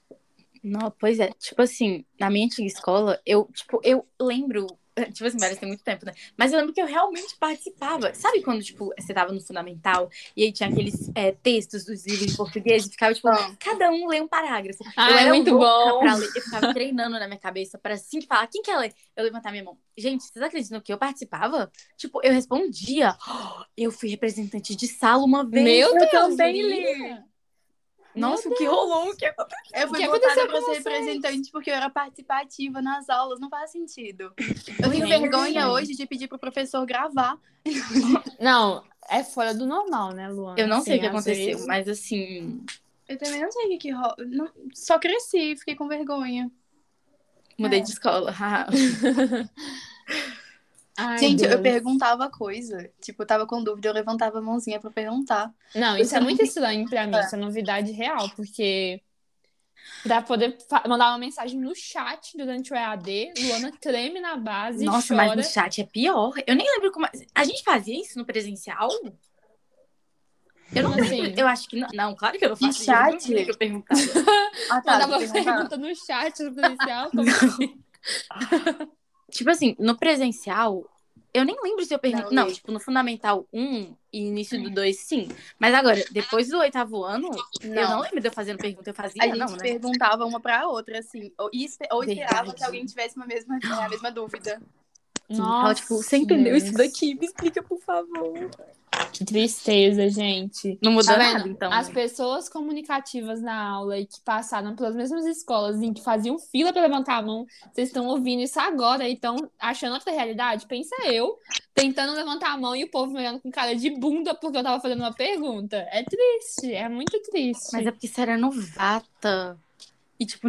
Não, pois é, tipo assim, na minha antiga escola, eu, tipo, eu lembro, tipo assim, parece ter muito tempo, né? Mas eu lembro que eu realmente participava. Sabe quando, tipo, você tava no fundamental e aí tinha aqueles é, textos dos livros em português e ficava, tipo, Ah. cada um lê um parágrafo. Ah, eu é era muito bom. eu ficava treinando na minha cabeça pra assim que falar, quem quer ler? Eu levantar minha mão. Gente, vocês acreditam que eu participava? Tipo, eu respondia. Eu fui representante de sala uma vez. Meu eu Deus, também Lívia. Nossa, o que rolou? O que aconteceu? Eu fui que aconteceu pra com ser vocês? representante porque eu era participativa nas aulas. Não faz sentido. Eu tenho vergonha hoje de pedir pro professor gravar. Não, é fora do normal, né, Luana? Eu não sei o que aconteceu, vezes- mas assim, Eu também não sei o que que rola. Não- Só cresci, fiquei com vergonha. mudei É. de escola. Ai, Gente, eu Deus. perguntava coisa. Tipo, eu tava com dúvida, eu levantava a mãozinha pra perguntar. Não, isso é Eu muito estranho pra mim, É. isso é novidade real, porque pra poder mandar uma mensagem no chat durante o EAD, Luana treme na base, Nossa, chora. mas no chat é pior. Eu nem lembro como. A gente fazia isso no presencial? Eu não Como lembro. assim? Eu acho que não. Não, claro que eu não. Eu não chat? que eu perguntava. Ah, tá. Mandava pergunta no chat do presencial, como assim? tipo assim, no presencial, eu nem lembro se eu perguntei. Não, Não, tipo, no Fundamental 1 e início do 2, sim. Mas agora, depois do oitavo ano, eu não Não. lembro de eu fazendo pergunta. Eu fazia, A gente não, né? perguntava uma pra outra, assim. Ou, ou esperava Verdade. que alguém tivesse uma mesma, a mesma dúvida. Sim, fala, tipo, você entendeu isso daqui? Me explica, por favor. Que tristeza, gente. Não mudou Tá nada, então. As né? pessoas comunicativas na aula e que passaram pelas mesmas escolas em que faziam fila pra levantar a mão, vocês estão ouvindo isso agora e estão achando outra realidade? Pensa eu, tentando levantar a mão e o povo me olhando com cara de bunda porque eu tava fazendo uma pergunta. É triste, é muito triste. Mas é porque você era novata. E, tipo,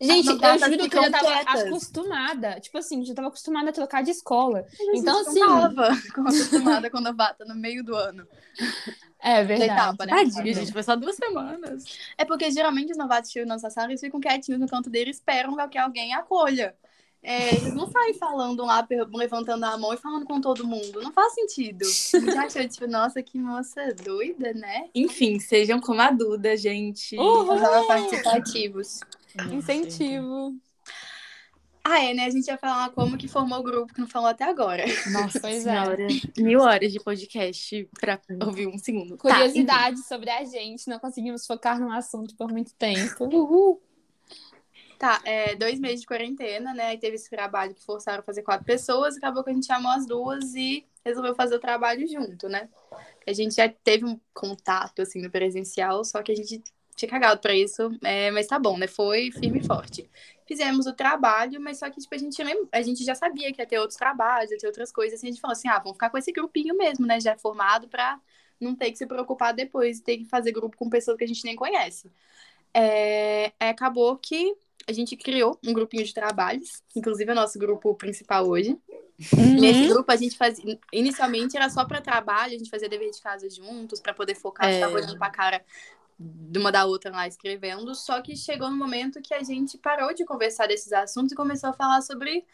Gente, eu juro que eu já tava quietas. acostumada. Tipo assim, já tava acostumada a trocar de escola. Então, assim- não tava acostumada com novata no meio do ano. É verdade. etapa, né? tadinha, gente. Foi só duas semanas. É porque geralmente os novatos chegam na nossa sala, eles ficam quietinhos no canto deles, esperam que alguém acolha. É, eles não saem falando lá, levantando a mão e falando com todo mundo. Não faz sentido. A gente achou, tipo, nossa, que moça doida, né? Enfim, sejam como a Duda, gente. Nós tava participativos. Incentivo. Ah, é, né? A gente ia falar como que formou o grupo, que não falou até agora. Nossa Pois é. senhora. Mil horas de podcast pra ouvir um segundo. Tá, Curiosidade sobre a gente, não conseguimos focar num assunto por muito tempo. Uhul. Tá, é, dois meses de quarentena, né? Aí teve esse trabalho que forçaram a fazer quatro pessoas, acabou que a gente chamou as duas e resolveu fazer o trabalho junto, né? A gente já teve um contato, assim, no presencial, só que a gente tinha cagado pra isso, é, mas tá bom, né? Foi firme e forte. Fizemos o trabalho, mas só que, tipo, a gente, a gente já sabia que ia ter outros trabalhos, ia ter outras coisas, assim, a gente falou assim, ah, vamos ficar com esse grupinho mesmo, né? Já formado pra não ter que se preocupar depois, ter que fazer grupo com pessoas que a gente nem conhece. É, acabou que a gente criou um grupinho de trabalhos, inclusive é o nosso grupo principal hoje. Nesse grupo a gente fazia, inicialmente era só para trabalho, a gente fazia dever de casa juntos para poder focar, É. ficava olhando pra cara de uma da outra lá escrevendo, só que chegou no momento que a gente parou de conversar desses assuntos e começou a falar sobre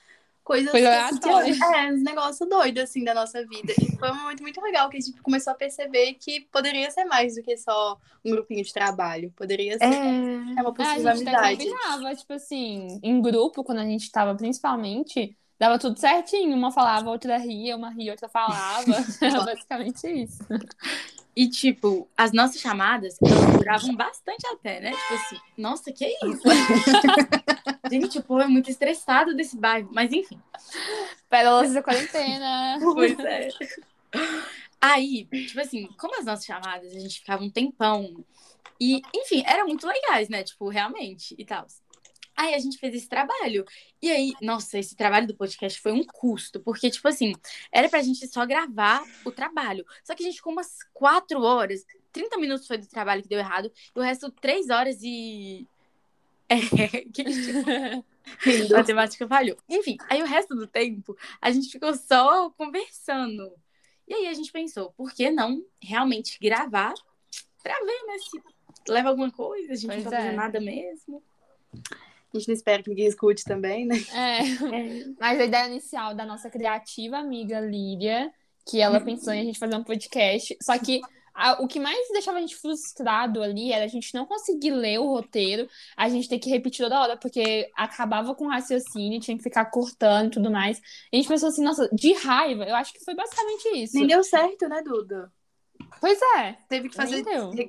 coisas Coisa cotidianas. aleatória. é, uns negócios doidos assim da nossa vida. E foi um momento muito legal que a gente começou a perceber que poderia ser mais do que só um grupinho de trabalho, poderia ser É. é uma É, a possível gente até amizade. combinava, tipo assim, em grupo, quando a gente tava principalmente, dava tudo certinho. Uma falava, outra ria, uma ria, outra falava. Era basicamente isso. E, tipo, as nossas chamadas, elas duravam bastante até, né? Tipo assim, nossa, que isso? gente, o povo é muito estressado desse bairro. Mas, enfim. Pérolas da quarentena. Pois é. Aí, tipo assim, como as nossas chamadas, a gente ficava um tempão. E, enfim, eram muito legais, né? Tipo, realmente, e tal. Aí a gente fez esse trabalho. E aí, nossa, esse trabalho do podcast foi um custo, porque, tipo assim, era pra gente só gravar o trabalho. Só que a gente ficou umas quatro horas, 30 minutos foi do trabalho que deu errado, e o resto, três horas e. É, que a matemática falhou. Enfim, aí o resto do tempo a gente ficou só conversando. E aí a gente pensou, por que não realmente gravar pra ver, né? Se leva alguma coisa, a gente Pois não tá é. nada mesmo. A gente não espera que ninguém escute também, né? É. É. Mas a ideia inicial da nossa criativa amiga Líria, que ela pensou em a gente fazer um podcast, só que a- o que mais deixava a gente frustrado ali era a gente não conseguir ler o roteiro, a gente ter que repetir toda hora, porque acabava com o raciocínio, tinha que ficar cortando e tudo mais. E a gente pensou assim, nossa, de raiva, eu acho que foi basicamente isso. Nem deu certo, né, Duda? Pois é. Teve que fazer.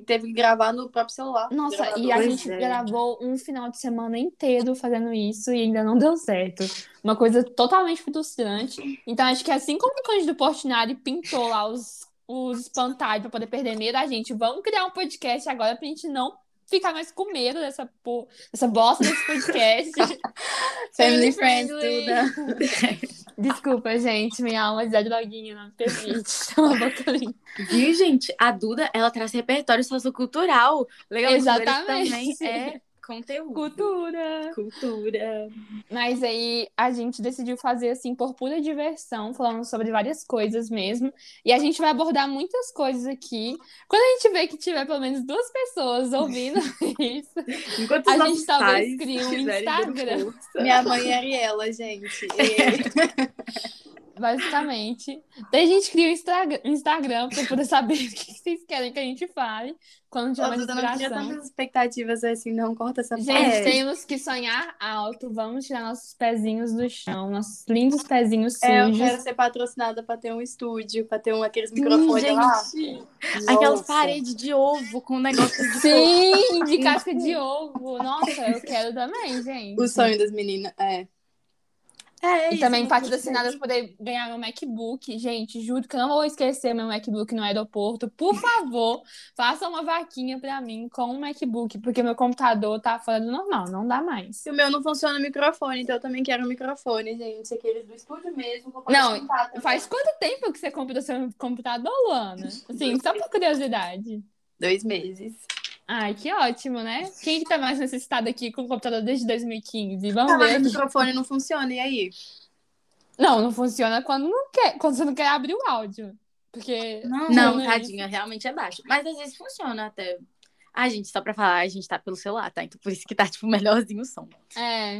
Teve que gravar no próprio celular. Nossa, Gravador. e a Pois gente é. gravou um final de semana inteiro fazendo isso e ainda não deu certo. Uma coisa totalmente frustrante. Então, acho que assim como o Cândido Portinari pintou lá os, os espantalhos pra poder perder medo, a gente, vamos criar um podcast agora pra gente não ficar mais com medo dessa, po... dessa bosta desse podcast. Family Friends. Duda. Desculpa, gente, minha alma de droguinha não me permite. Uma boca limpa. Viu, gente? A Duda, ela traz repertório sociocultural. Legal, Exatamente. também é conteúdo. Cultura. Cultura. Mas aí a gente decidiu fazer assim por pura diversão, falando sobre várias coisas mesmo. E a gente vai abordar muitas coisas aqui. Quando a gente vê que tiver pelo menos duas pessoas ouvindo isso, Enquanto A gente talvez crie um Instagram. Minha mãe é Ariela, gente. E- basicamente. Daí a gente cria um Instagram, pra poder saber o que vocês querem que a gente fale quando tiver Ô, mais Duda, não inspiração. tantas expectativas assim, não. Corta essa Gente, parte. temos que sonhar alto. Vamos tirar nossos pezinhos do chão, nossos lindos pezinhos É, eu sujos. quero ser patrocinada pra ter um estúdio, pra ter um, aqueles microfones Sim, lá. gente. Aquelas paredes de ovo com um negócio de Sim, de casca de ovo. Nossa, eu quero também, gente. O sonho das meninas. É. É, E isso, também não patrocinada para poder ganhar meu MacBook. Gente, juro que eu não vou esquecer meu MacBook no aeroporto. Por favor, faça uma vaquinha pra mim com um MacBook, porque meu computador tá fora do normal, não dá mais. E o meu não funciona o microfone, então eu também quero um microfone, gente. Aqueles do estúdio mesmo. Não. Faz quanto tempo que você comprou seu computador, Luana? Assim, só por curiosidade. Dois meses. Ai, que ótimo, né? Quem que tá mais necessitado aqui com o computador desde 2015? Vamos Ah, mas ver. o aqui. microfone não funciona, e aí? Não, não funciona quando não quer, quando você não quer abrir o áudio. Porque. Não, Não, Não é tadinha, realmente é baixo. Mas às vezes funciona até. Ah, gente, só pra falar, a gente tá pelo celular, tá? Então por isso que tá, tipo, melhorzinho o som. É.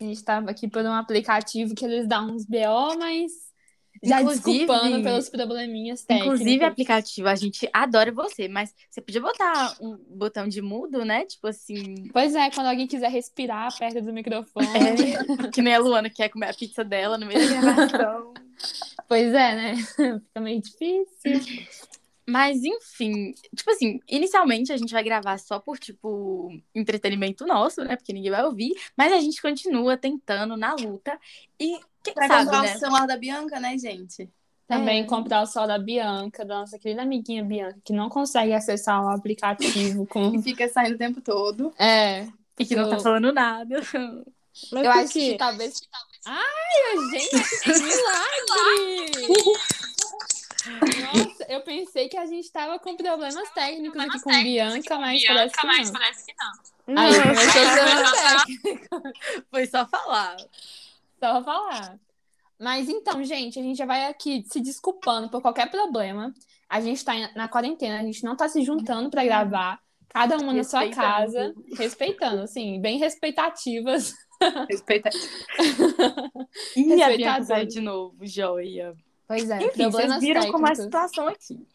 A gente tava aqui por um aplicativo que eles dão uns BO, mas já Inclusive- desculpando pelos probleminhas técnicos. Inclusive, aplicativo, a gente adora você, mas você podia botar um botão de mudo, né? Tipo assim, Pois é, quando alguém quiser respirar perto do microfone. é, que nem a Luana que quer comer a pizza dela no meio da gravação. Pois é, né? Fica meio difícil. Mas, enfim, tipo assim, inicialmente a gente vai gravar só por, tipo, entretenimento nosso, né? Porque ninguém vai ouvir. Mas a gente continua tentando na luta. E quem Pra sabe, comprar né? o celular da Bianca, né, gente? Também É. comprar o sol da Bianca, da nossa querida amiguinha Bianca, que não consegue acessar o aplicativo com. Que fica saindo o tempo todo. É. E que não tá Eu- falando nada. Mas Eu por acho quê? que talvez. Ai, gente, que milagre! Nossa, eu pensei que a gente tava com problemas técnicos aqui com Bianca, mas parece que não. Não, Aí eu começou. Foi só falar. Só pra falar. Mas então, gente, a gente já vai aqui se desculpando por qualquer problema. A gente tá na quarentena, a gente não tá se juntando pra gravar. Cada uma na sua casa, respeitando, assim, bem respeitativas. Respeita. E a. Bianca de novo, joia. Pois é, Enfim, vocês viram como é a técnicos. situação aqui.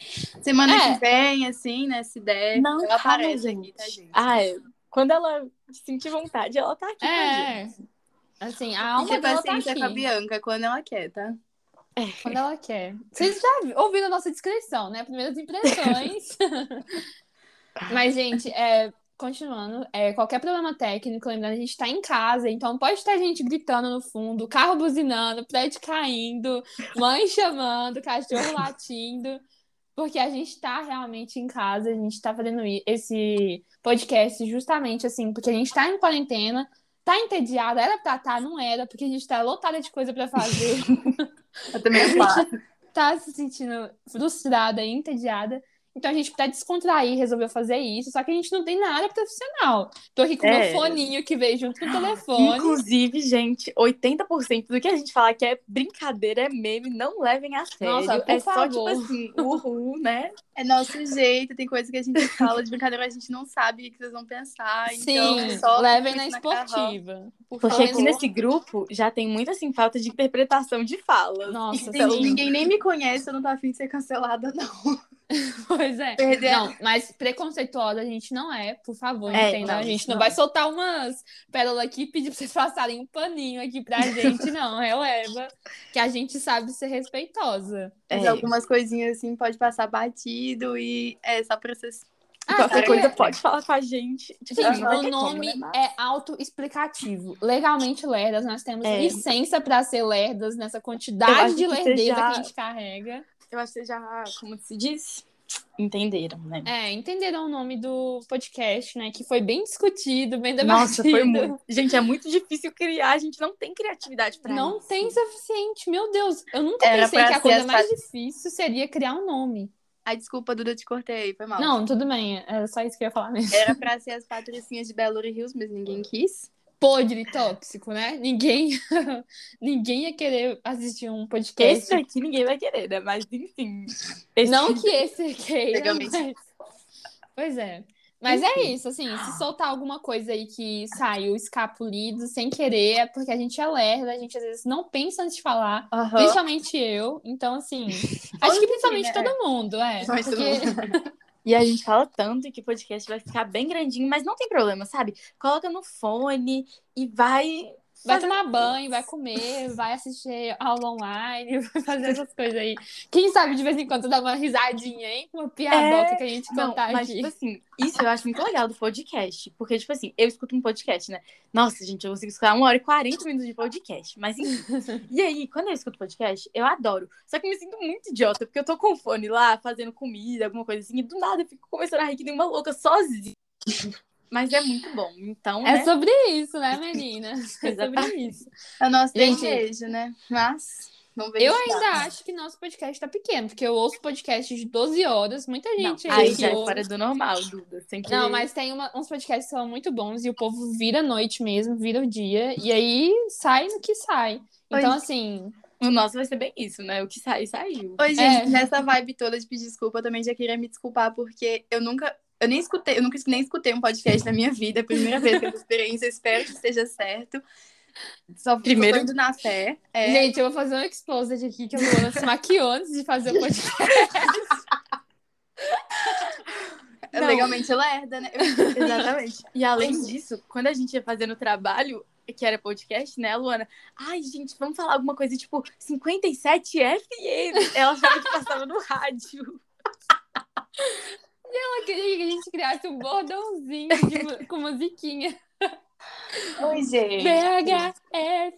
Semana É. que vem, assim, né? Se der. Não, ela calma, aparece aqui, tá, gente? Ah, é. Quando ela sentir vontade, ela tá aqui com a É, gente. Assim, a Tem alma dela tá paciência aqui. com a Bianca quando ela quer, tá? Quando ela quer. Vocês já vi- ouviram a nossa descrição, né? Primeiras impressões. Mas, gente, é, continuando, é, qualquer problema técnico, lembrando, a gente tá em casa, então pode ter gente gritando no fundo, carro buzinando, prédio caindo, mãe chamando, cachorro latindo, porque a gente tá realmente em casa, a gente tá fazendo esse podcast justamente assim, porque a gente tá em quarentena, Tá entediada? Era pra estar, não era, porque a gente tá lotada de coisa pra fazer. Eu também faço. tá se sentindo frustrada e entediada. Então a gente, pra descontrair, resolveu fazer isso. Só que a gente não tem nada profissional. Tô aqui com o É. meu foninho que veio junto com o telefone. Inclusive, gente, 80% do que a gente fala que é brincadeira, é meme, não levem a sério. Nossa, por é só tipo favor. assim, uhul, né? É nosso jeito, tem coisa que a gente fala de brincadeira, a gente não sabe o que vocês vão pensar. então Sim, só levem na esportiva. por Porque favor. aqui nesse grupo já tem muito assim, falta de interpretação de falas. Nossa, então, sim. Ninguém nem me conhece, eu não tô afim de ser cancelada, não. Pois é. Perder Não, mas preconceituosa a gente não é, por favor, É, entenda. não, a gente não, não. vai soltar umas pérolas aqui e pedir pra vocês passarem um paninho aqui pra gente, não. Releva. Que a gente sabe ser respeitosa. Mas É. algumas coisinhas assim pode passar batido e é só pra vocês. Ah, qualquer sabe coisa que- pode falar com a gente. Tipo, Gente, o ter como, nome né? Mas- é autoexplicativo. Legalmente lerdas, nós temos É. licença pra ser lerdas nessa quantidade de que lerdeza já- que a gente carrega. Eu acho que vocês já, como se diz, entenderam, né? É, entenderam o nome do podcast, né? Que foi bem discutido, bem debatido. Nossa, foi muito. Gente, é muito difícil criar, a gente não tem criatividade pra Não isso. tem suficiente. Meu Deus, eu nunca Era pensei que a coisa as mais difícil seria criar um nome. Ai, desculpa, Duda, te cortei, foi mal. Não, tudo bem, era só isso que eu ia falar mesmo. Era pra ser as patricinhas de Belo Rios, mas ninguém quis. Podre e tóxico, né? Ninguém, ninguém ia querer assistir um podcast. Esse aqui ninguém vai querer, né? Mas enfim. Esse- Não que esse queira, mas... Pois é. Mas é isso, assim, se soltar alguma coisa aí que saiu escapulido sem querer, é porque a gente é lerda, a gente às vezes não pensa antes de falar, principalmente eu. Então, assim, acho que principalmente né? todo mundo, é. Porque E a gente fala tanto que o podcast vai ficar bem grandinho, mas não tem problema, sabe? Coloca no fone e vai. Vai fazer- tomar banho, vai comer, vai assistir aula online, vai fazer essas coisas aí. Quem sabe de vez em quando dar uma risadinha, hein? Uma piadoca É, que a gente Não, contar mas, aqui. tipo assim, isso eu acho muito legal do podcast. Porque, tipo assim, eu escuto um podcast, né? Nossa, gente, eu consigo escutar uma hora e 40 minutos de podcast. Mas, enfim. e aí, quando eu escuto podcast, eu adoro. Só que eu me sinto muito idiota, porque eu tô com o fone lá, fazendo comida, alguma coisa assim, e do nada eu fico começando a rir que nem uma louca sozinha. Mas é muito bom. Então, É né? sobre isso, né, menina? É sobre isso. É o nosso Gente, desejo, né? Mas, vamos ver. Eu se dá. ainda acho que nosso podcast tá pequeno, porque eu ouço podcast de 12 horas, muita Não, gente aí que já é ouve. fora do normal, Duda. Sem que... Não, mas tem uma- uns podcasts que são muito bons e o povo vira a noite mesmo, vira o dia, e aí sai no que sai. Então, Oi. assim, O nosso vai ser bem isso, né? O que sai, saiu. Oi, gente, É. nessa vibe toda de pedir desculpa, eu também já queria me desculpar, porque eu nunca. Eu nem escutei, eu nunca nem escutei um podcast na minha vida. É a primeira vez que eu experiência, espero que esteja certo. Só Primeiro- indo na fé. É, gente, eu vou fazer um exposed aqui que a Luana se maquiou antes de fazer o podcast. Não. legalmente lerda, né? Exatamente. E além disso, quando a gente ia fazendo o trabalho, que era podcast, né, Luana? Ai, gente, vamos falar alguma coisa tipo 57 FM. Ela achava que passava no rádio. Ela queria que a gente criasse um bordãozinho de com musiquinha. Oi, gente. BHFM.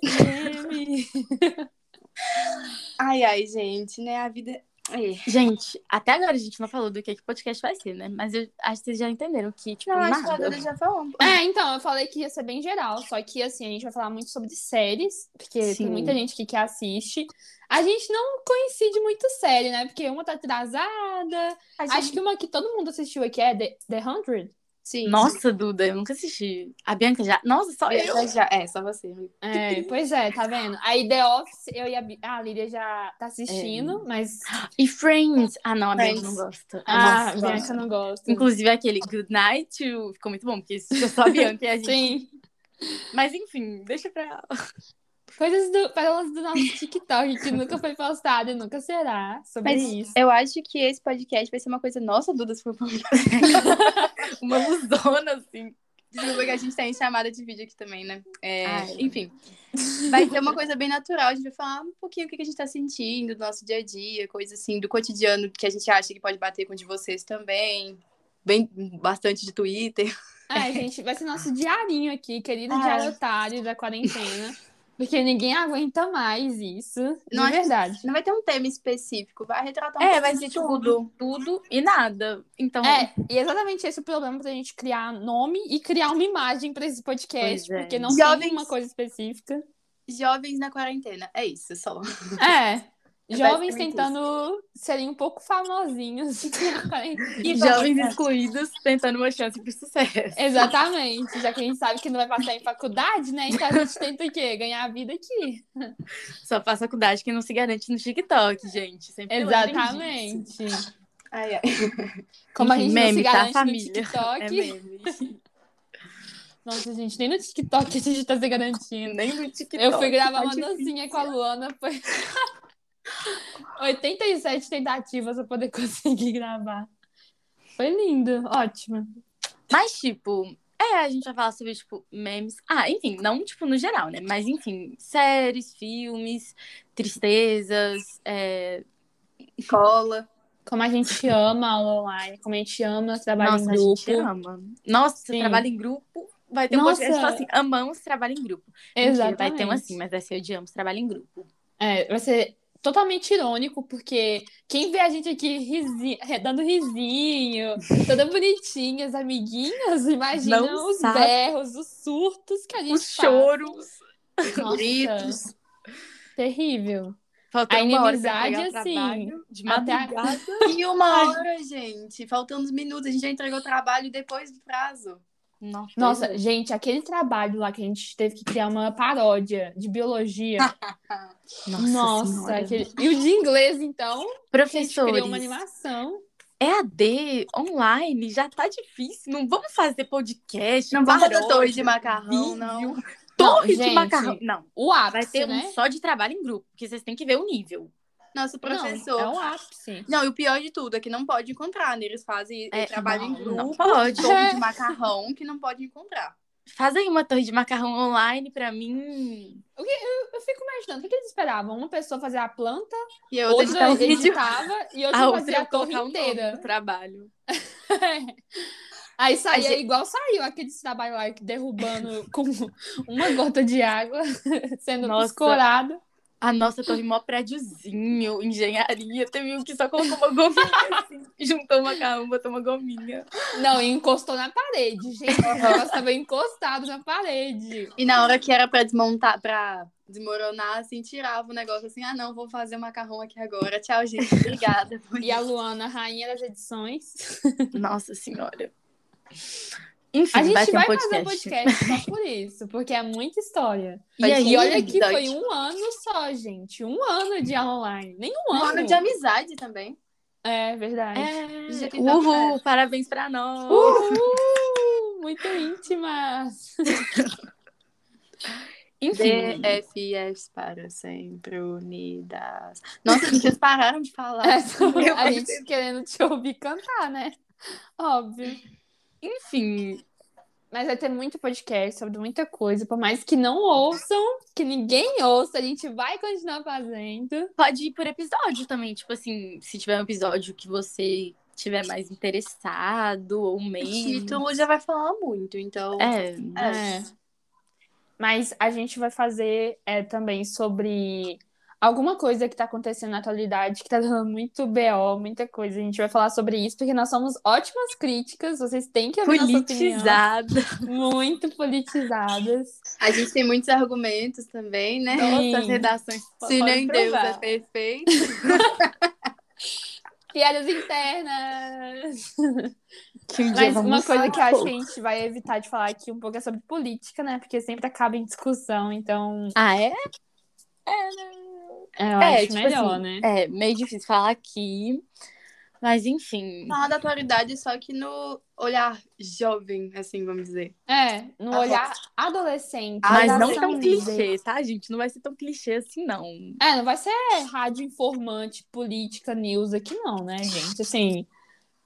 Ai, ai, gente, né? A vida. É. Gente, até agora a gente não falou do que que podcast vai ser, né? Mas eu acho que vocês já entenderam que, tipo, Não, acho que nada. Já falou. É, então, eu falei que ia ser bem geral, só que assim, a gente vai falar muito sobre séries, porque Sim. tem muita gente aqui que assiste. A gente não coincide muito série, né? Porque uma tá atrasada. Gente- Acho que uma que todo mundo assistiu aqui é The, The Hundred. Sim. Nossa, Duda, eu nunca assisti. A Bianca já. Nossa, só eu. Já. É, só você. É, pois é, tá vendo? Aí The Office, eu e a, Bi- a Lídia já tá assistindo, mas. E Friends. Ah, não, a Bianca Friends. não gosta. Ah, Nossa. Bianca não gosta. Inclusive aquele Good Night ficou muito bom, porque isso é só a Bianca e a gente. Sim. Mas enfim, deixa pra ela. Coisas do, pérolas do nosso TikTok que nunca foi postado e nunca será sobre Mas isso. eu acho que esse podcast vai ser uma coisa. Nossa, Duda, se for Uma luzona, assim. Desculpa que a gente tá em chamada de vídeo aqui também, né? É, Ai. enfim. Vai ser uma coisa bem natural. A gente vai falar um pouquinho o que a gente tá sentindo do nosso dia a dia, coisa assim, do cotidiano que a gente acha que pode bater com o de vocês também. Bem, bastante de Twitter. É, gente, vai ser nosso diarinho aqui, querido diário otário da quarentena. Porque ninguém aguenta mais isso. Não é- verdade. Não vai ter um tema específico, vai retratar um É, vai ser tudo. tudo e nada. Então, É, e exatamente esse é o problema pra gente criar nome e criar uma imagem pra esse podcast, é. porque não Jovens- tem uma coisa específica. Jovens na quarentena, é isso só. É. É Jovens tentando serem um pouco famosinhos. e jovens excluídos tentando uma chance pro sucesso. Exatamente. Já que a gente sabe que não vai passar em faculdade, né? Então a gente tenta o quê? Ganhar a vida aqui. Só faz faculdade que não se garante no TikTok, gente. Sempre. Exatamente. Ai, ai. Como a gente meme, não se tá, garante família? no TikTok. É meme. Nossa, gente, nem no TikTok a gente tá se garantindo. Nem no TikTok. Eu fui gravar tá uma difícil. dancinha com a Luana, foi 87 tentativas pra poder conseguir gravar. Foi lindo, ótimo. Mas, tipo, é, a gente vai falar sobre, tipo, memes. Ah, enfim, não, tipo, no geral, né? Mas, enfim, séries, filmes, tristezas, é... Cola. Como a gente ama a aula online, como a gente ama trabalho Nossa, em a grupo. gente ama. Nossa, Sim. trabalho em grupo. Vai ter um Nossa. podcast que fala assim, amamos trabalho em grupo. Mentira, Exatamente. vai ter um assim, mas vai ser odiamos trabalho em grupo. É, vai ser totalmente irônico, porque quem vê a gente aqui risi- dando risinho, toda bonitinha, as amiguinhas, imagina Não os sabe. berros, os surtos que a gente Os faz. choros. Nossa, gritos. terrível. Faltando A uma hora pra inimizade, assim, trabalho, de até a- madrugada. E uma hora, gente. Faltando uns minutos. A gente já entregou o trabalho depois do prazo. Nossa, Nossa, gente, aquele trabalho lá que a gente teve que criar uma paródia de biologia. Nossa, Nossa, aquele... e o de inglês, então, gente criou uma animação. EAD online já tá difícil. Não vamos fazer podcast. Não vamos fazer torre de macarrão, não. vídeo. Torre de gente, macarrão. Não, O ápice, vai ter né? um só de trabalho em grupo, porque vocês têm que ver o nível. Nosso professor. Não, é o ápice. Não, e o pior de tudo é que não pode encontrar, né? Eles fazem É, trabalho em não, grupo, não pode. torre É. de macarrão que não pode encontrar. Faz aí uma torre de macarrão online pra mim. Eu fico imaginando, o que, que eles esperavam? Uma pessoa fazer a planta, E eu outra outra um editava e outra A outra fazia a eu torre o inteira. do trabalho. Aí saía gente- igual saiu aqueles trabalhos lá que derrubando com uma gota de água, sendo Nossa. escorado. A nossa torre mó prédiozinho, engenharia. Teve um que só colocou uma gominha assim. Juntou o macarrão, botou uma gominha. Não, e encostou na parede, gente. O negócio tava encostado na parede. E na hora que era pra desmontar, pra desmoronar, assim, tirava o negócio assim, ah, não, vou fazer o macarrão aqui agora. Tchau, gente. Obrigada. E a Luana, rainha das edições. Nossa senhora. Enfim, A gente vai vai, um fazer um podcast. só por isso, porque é muita história. E aí, E olha que foi um ano só, gente. Um ano de aula online. Nem um Um ano. ano de amizade também. É verdade. É, tá uhul, certo. parabéns pra nós. Uhul! Muito íntimas. Enfim, para sempre unidas. Nossa, vocês pararam de falar. É, a gente querendo te ouvir cantar, né? Óbvio. Enfim, Mas vai ter muito podcast sobre muita coisa. Por mais que não ouçam, que ninguém ouça, a gente vai continuar fazendo. pode ir por episódio também. Tipo assim, se tiver um episódio que você tiver mais interessado ou O menos. título já vai falar muito, então. É, É. Mas a gente vai fazer é, também sobre alguma coisa que tá acontecendo na atualidade, que tá dando muito BO, muita coisa. A gente vai falar sobre isso, porque nós somos ótimas críticas, vocês têm que ouvir nossa opinião. politizada. Muito politizadas. A gente tem muitos argumentos também, né? Sim. Nossas redações. Se nem podem Deus é provar. perfeito. Piadas internas. Um Mas uma coisa que eu acho que a gente vai evitar de falar aqui um pouco é sobre política, né? Porque sempre acaba em discussão, então Ah, é? é, eu é, acho tipo melhor, assim, né? É, meio difícil falar aqui. Mas enfim. Falar da atualidade só que no olhar jovem, assim, vamos dizer. É, no Ah, olhar adolescente. Mas não tão clichê, tá, gente? Não vai ser tão clichê assim, não. É, não vai ser rádio informante, política, news aqui não, né, gente? Assim,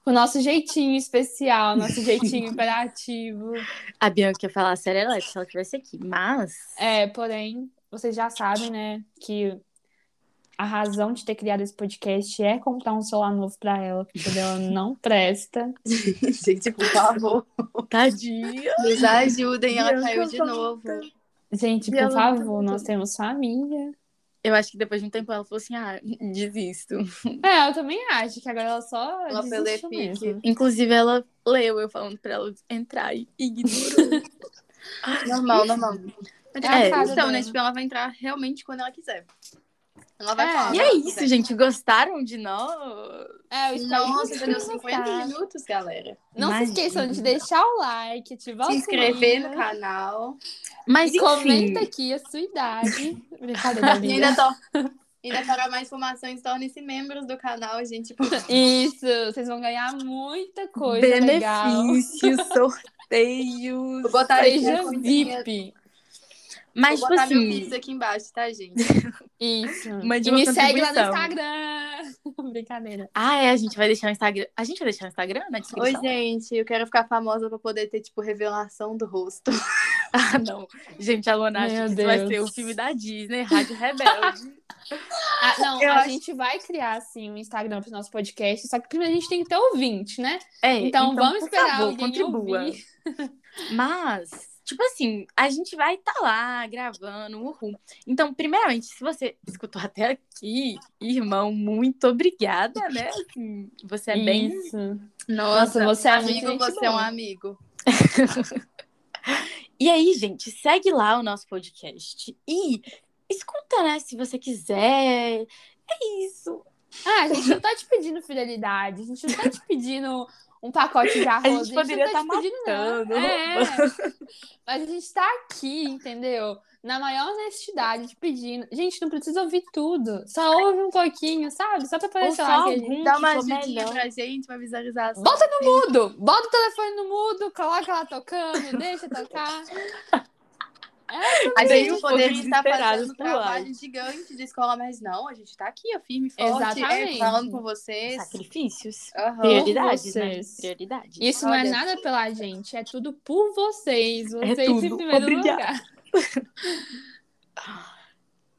com o nosso jeitinho especial, nosso jeitinho imperativo. A Bianca ia falar série elétrica se ela tivesse aqui. Mas. É, porém, vocês já sabem, né, que a razão de ter criado esse podcast é comprar um celular novo pra ela, porque o dela não presta. gente, por favor. Tadinha. Nos ajudem, ela Bianca, caiu de novo. Gente, por ela favor, nós temos família. Eu acho que depois de um tempo ela falou assim: ah, desisto. É, eu também acho que agora ela só Ela desistiu mesmo. Inclusive, ela leu eu falando pra ela entrar e ignorou. Normal, normal. É então, né? Tipo, ela vai entrar realmente quando ela quiser. Ela vai É. falar. e é isso, quiser. gente. Gostaram de nós? É, que Nossa, deu tenham 50 gostado. minutos, galera. Não se Imagina. esqueçam de deixar o like, ativar Se o inscrever no canal. Mas E enfim. comenta aqui a sua idade. Brincadeira, E ainda, to... ainda para mais informações, tornem-se membros do canal, gente. Tipo, Isso, vocês vão ganhar muita coisa legal. benefícios, sorteios. vou botar Seja VIP. Mas, Vou tipo botar meu assim, Pix aqui embaixo, tá, gente? Isso. Mande e me segue lá no. Instagram. Brincadeira. ah, é, a gente vai deixar o Instagram. A gente vai deixar o Instagram na Oi, descrição? gente, eu quero ficar famosa pra poder ter, tipo, revelação do rosto. Ah, não. Gente, a Luana acha Meu que vai ser o filme da Disney, Rádio Rebelde. Ah, não, Eu a acho- gente vai criar, assim, um Instagram pro nosso podcast, só que primeiro a gente tem que ter ouvinte, né? É, Então, vamos por esperar favor, alguém contribua. Mas, tipo assim, a gente vai estar lá gravando, uhul. Então, primeiramente, se você escutou até aqui, irmão, muito obrigada, né? Assim, você é bem. Isso. Nossa, você é amigo, muito você é um amigo. E aí, gente, segue lá o nosso podcast e escuta, né? Se você quiser. É isso. Ah, a gente não tá te pedindo fidelidade, a gente não tá te pedindo um pacote de arroz. gente poderia não tá tá matando. É. Mas a gente tá aqui, entendeu? Na maior honestidade, te pedindo. Gente, não precisa ouvir tudo. Só ouve um pouquinho, sabe? Só pra Ou aparecer lá que a gente... Dá que uma ajudinha melhor. pra gente, uma visualização. Bota no mudo! Bota o telefone no mudo, coloca lá tocando, deixa tocar. A Bem gente um poderia estar fazendo um trabalho gigante de escola, mas não, a gente tá aqui, ó, firme e forte, é, Exatamente. falando com vocês. Sacrifícios. Aham. Prioridades, né? Prioridades. Isso não é Olha. nada pela gente, é tudo por vocês. Vocês É tudo. em primeiro Obrigada. lugar.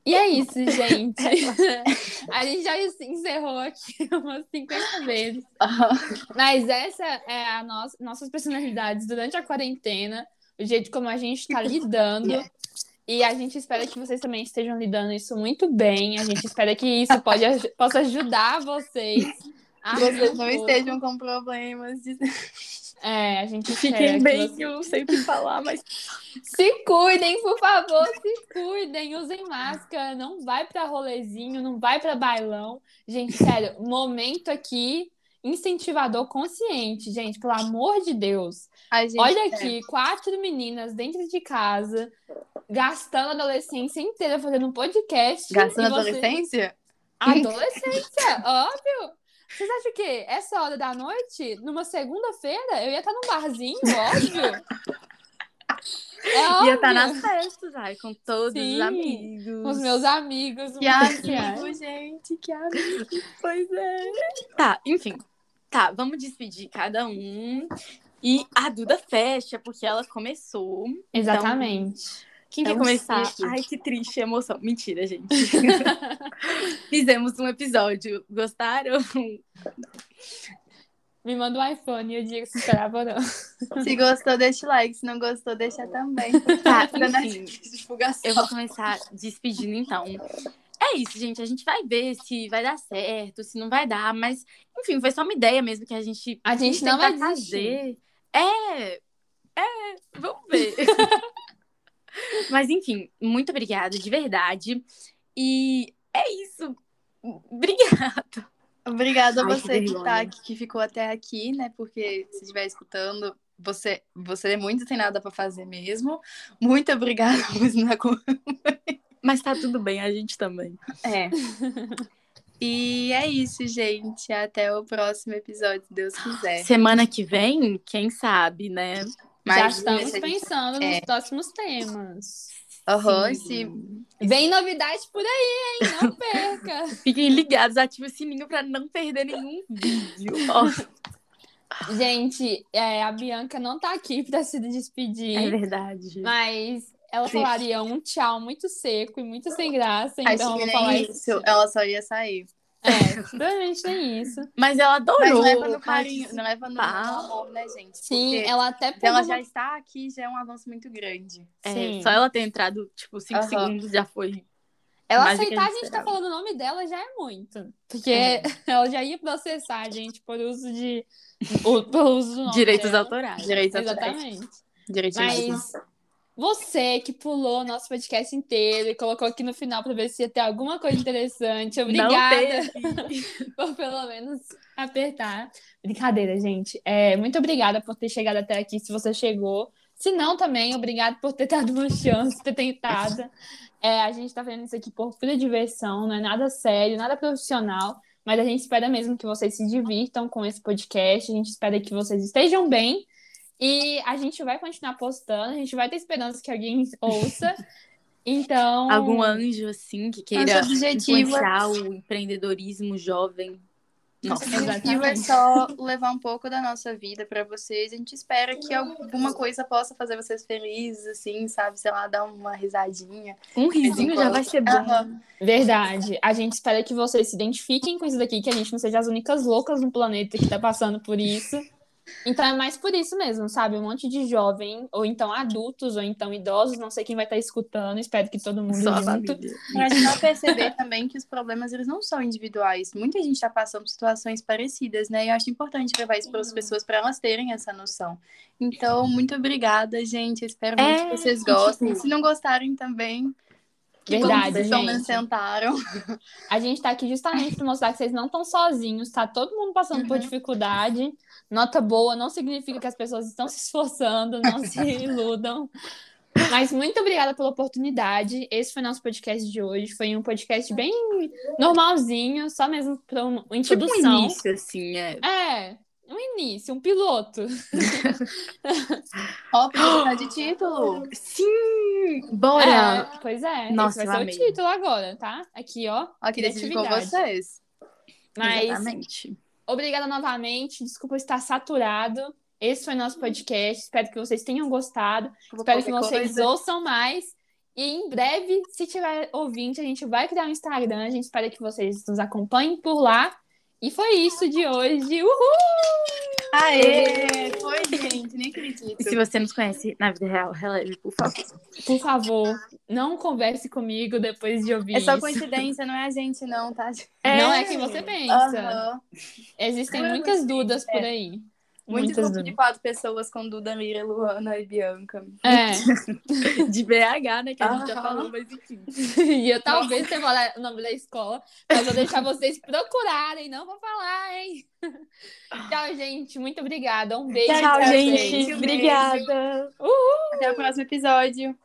E é isso, gente. A gente já encerrou aqui umas 50 vezes. Mas essa é a nossa, nossas personalidades durante a quarentena, o jeito como a gente está lidando. E a gente espera que vocês também estejam lidando isso muito bem. A gente espera que isso pode, possa ajudar vocês. a Vocês não estejam com problemas de... É, a gente Fiquem que bem, vocês- eu não sei o que falar, mas Se cuidem, por favor, se cuidem, usem máscara, não vai pra rolezinho, não vai pra bailão. Gente, sério, momento aqui incentivador consciente, gente, pelo amor de Deus. Olha é, aqui, quatro meninas dentro de casa, gastando a adolescência inteira fazendo um podcast. Gastando você- adolescência? Adolescência, óbvio. Vocês acham que essa hora da noite, numa segunda-feira, eu ia estar num barzinho, óbvio? É óbvio. ia estar nas festas, ai, com todos Sim, os amigos. Com os meus amigos. Que amigo, gente, que amigo. Pois é. Tá, enfim. Tá, vamos despedir cada um. E a Duda fecha, porque ela começou. Então, Exatamente. quem É quer um começar? Ai, que triste emoção. Mentira, gente. Fizemos um episódio. Gostaram? Me manda um iPhone e eu digo se esperava ou não. Se gostou, deixa o like. Se não gostou, deixa também. Tá, essa enfim. divulgação. Eu vou começar despedindo, então. É isso, gente. A gente vai ver se vai dar certo, se não vai dar. Mas, enfim, foi só uma ideia mesmo que a gente. A gente não vai desistir. É, é, vamos ver. Mas, enfim, muito obrigada, de verdade. E é isso. Obrigada. Obrigada a Ai, que você que, vergonha. tá que ficou até aqui, né? Porque se estiver escutando, você, você é muito sem nada pra fazer mesmo. Muito obrigada por estar com Mas tá tudo bem, a gente também. É. E é isso, gente. Até o próximo episódio, se Deus quiser. Semana que vem, quem sabe, né? Já Mas, estamos a gente- pensando é. nos próximos temas. Aham, Sim. se Vem novidade por aí, hein? Não perca. Fiquem ligados, ative o sininho pra não perder nenhum vídeo. Gente, é, a Bianca não tá aqui pra se despedir. é verdade. Mas ela Sim. falaria um tchau muito seco e muito sem graça. acho Então eu que nem isso. isso, ela só ia sair. É, provavelmente tem isso. Mas ela adorou. Mas leva no carinho, não leva no, no amor, né, gente? Sim, Porque ela até pegou ela já está aqui, já é um avanço muito grande. É, Sim. só ela ter entrado, tipo, cinco segundos já foi. Ela aceitar a gente gente tá falando o nome dela já é muito. Porque É. ela já ia processar a gente por uso de. o- por uso do nome Direitos dela. autorais. Direitos autorais. Exatamente. Direitos autorais. Você que pulou o nosso podcast inteiro e colocou aqui no final pra ver se ia ter alguma coisa interessante. Obrigada por pelo menos apertar. Brincadeira, gente. É, muito obrigada por ter chegado até aqui, se você chegou. Se não, também, obrigada por ter dado uma chance, ter tentado. É, a gente tá fazendo isso aqui por pura diversão, não é nada sério, nada profissional. Mas a gente espera mesmo que vocês se divirtam com esse podcast. A gente espera que vocês estejam bem. E a gente vai continuar postando. A gente vai ter esperança que alguém ouça. Então. Algum anjo, assim, que queira é- influenciar o empreendedorismo jovem. Nossa, O objetivo é só levar um pouco da nossa vida pra vocês. A gente espera que alguma coisa possa fazer vocês felizes, assim, sabe? Sei lá, dar uma risadinha. um risinho já vai ser bom. Verdade. A gente espera que vocês se identifiquem com isso daqui, que a gente não seja as únicas loucas no planeta que tá passando por isso. Então é mais por isso mesmo, sabe? Um monte de jovem, ou então adultos, ou então idosos, não sei quem vai estar escutando, espero que todo mundo Só a junto. Pra gente não perceber também que os problemas, eles não são individuais. Muita gente tá passando por situações parecidas, né? E eu acho importante levar isso para as pessoas, para elas terem essa noção. Então, muito obrigada, gente. Espero muito É, que vocês gostem. Se não gostarem também, que Verdade, vocês gente. tentaram. A gente tá aqui justamente para mostrar que vocês não estão sozinhos, tá todo mundo passando por dificuldade. Nota boa não significa que as pessoas estão se esforçando, não se iludam. Mas muito obrigada pela oportunidade. Esse foi nosso podcast de hoje. Foi um podcast bem normalzinho, só mesmo para uma Tipo introdução. um início, assim, é. É, um início, um piloto. Ó, dar de título. Sim! Bora! É, pois é, Nossa, esse vai amei. ser o título agora, tá? Aqui, ó. Aqui decidi com vocês. Mas Exatamente. Obrigada novamente. Desculpa estar saturado. Esse foi nosso podcast. Espero que vocês tenham gostado. Espero que vocês coisa. ouçam mais. E em breve, se tiver ouvinte, a gente vai criar um Instagram. A gente espera que vocês nos acompanhem por lá. E foi isso de hoje. Uhul! Aê! Foi, gente. Nem acredito. E se você nos conhece na vida real, releve, por favor. Por favor, não converse comigo depois de ouvir É só isso. coincidência, não é a gente, não, tá? Não é quem você pensa. Aham. Existem Não é muitas dudas por aí. Muito Muitas grupo de quatro pessoas com Duda, Lira, Luana e Bianca. É. De BH, né? Que a gente já falou, mas enfim. E eu talvez tenha falar o nome da escola, mas vou deixar vocês procurarem, não vou falar, hein? Tchau, gente. Muito obrigada. Um beijo. Tchau, vocês. gente. Beijo. Obrigada. Até o próximo episódio.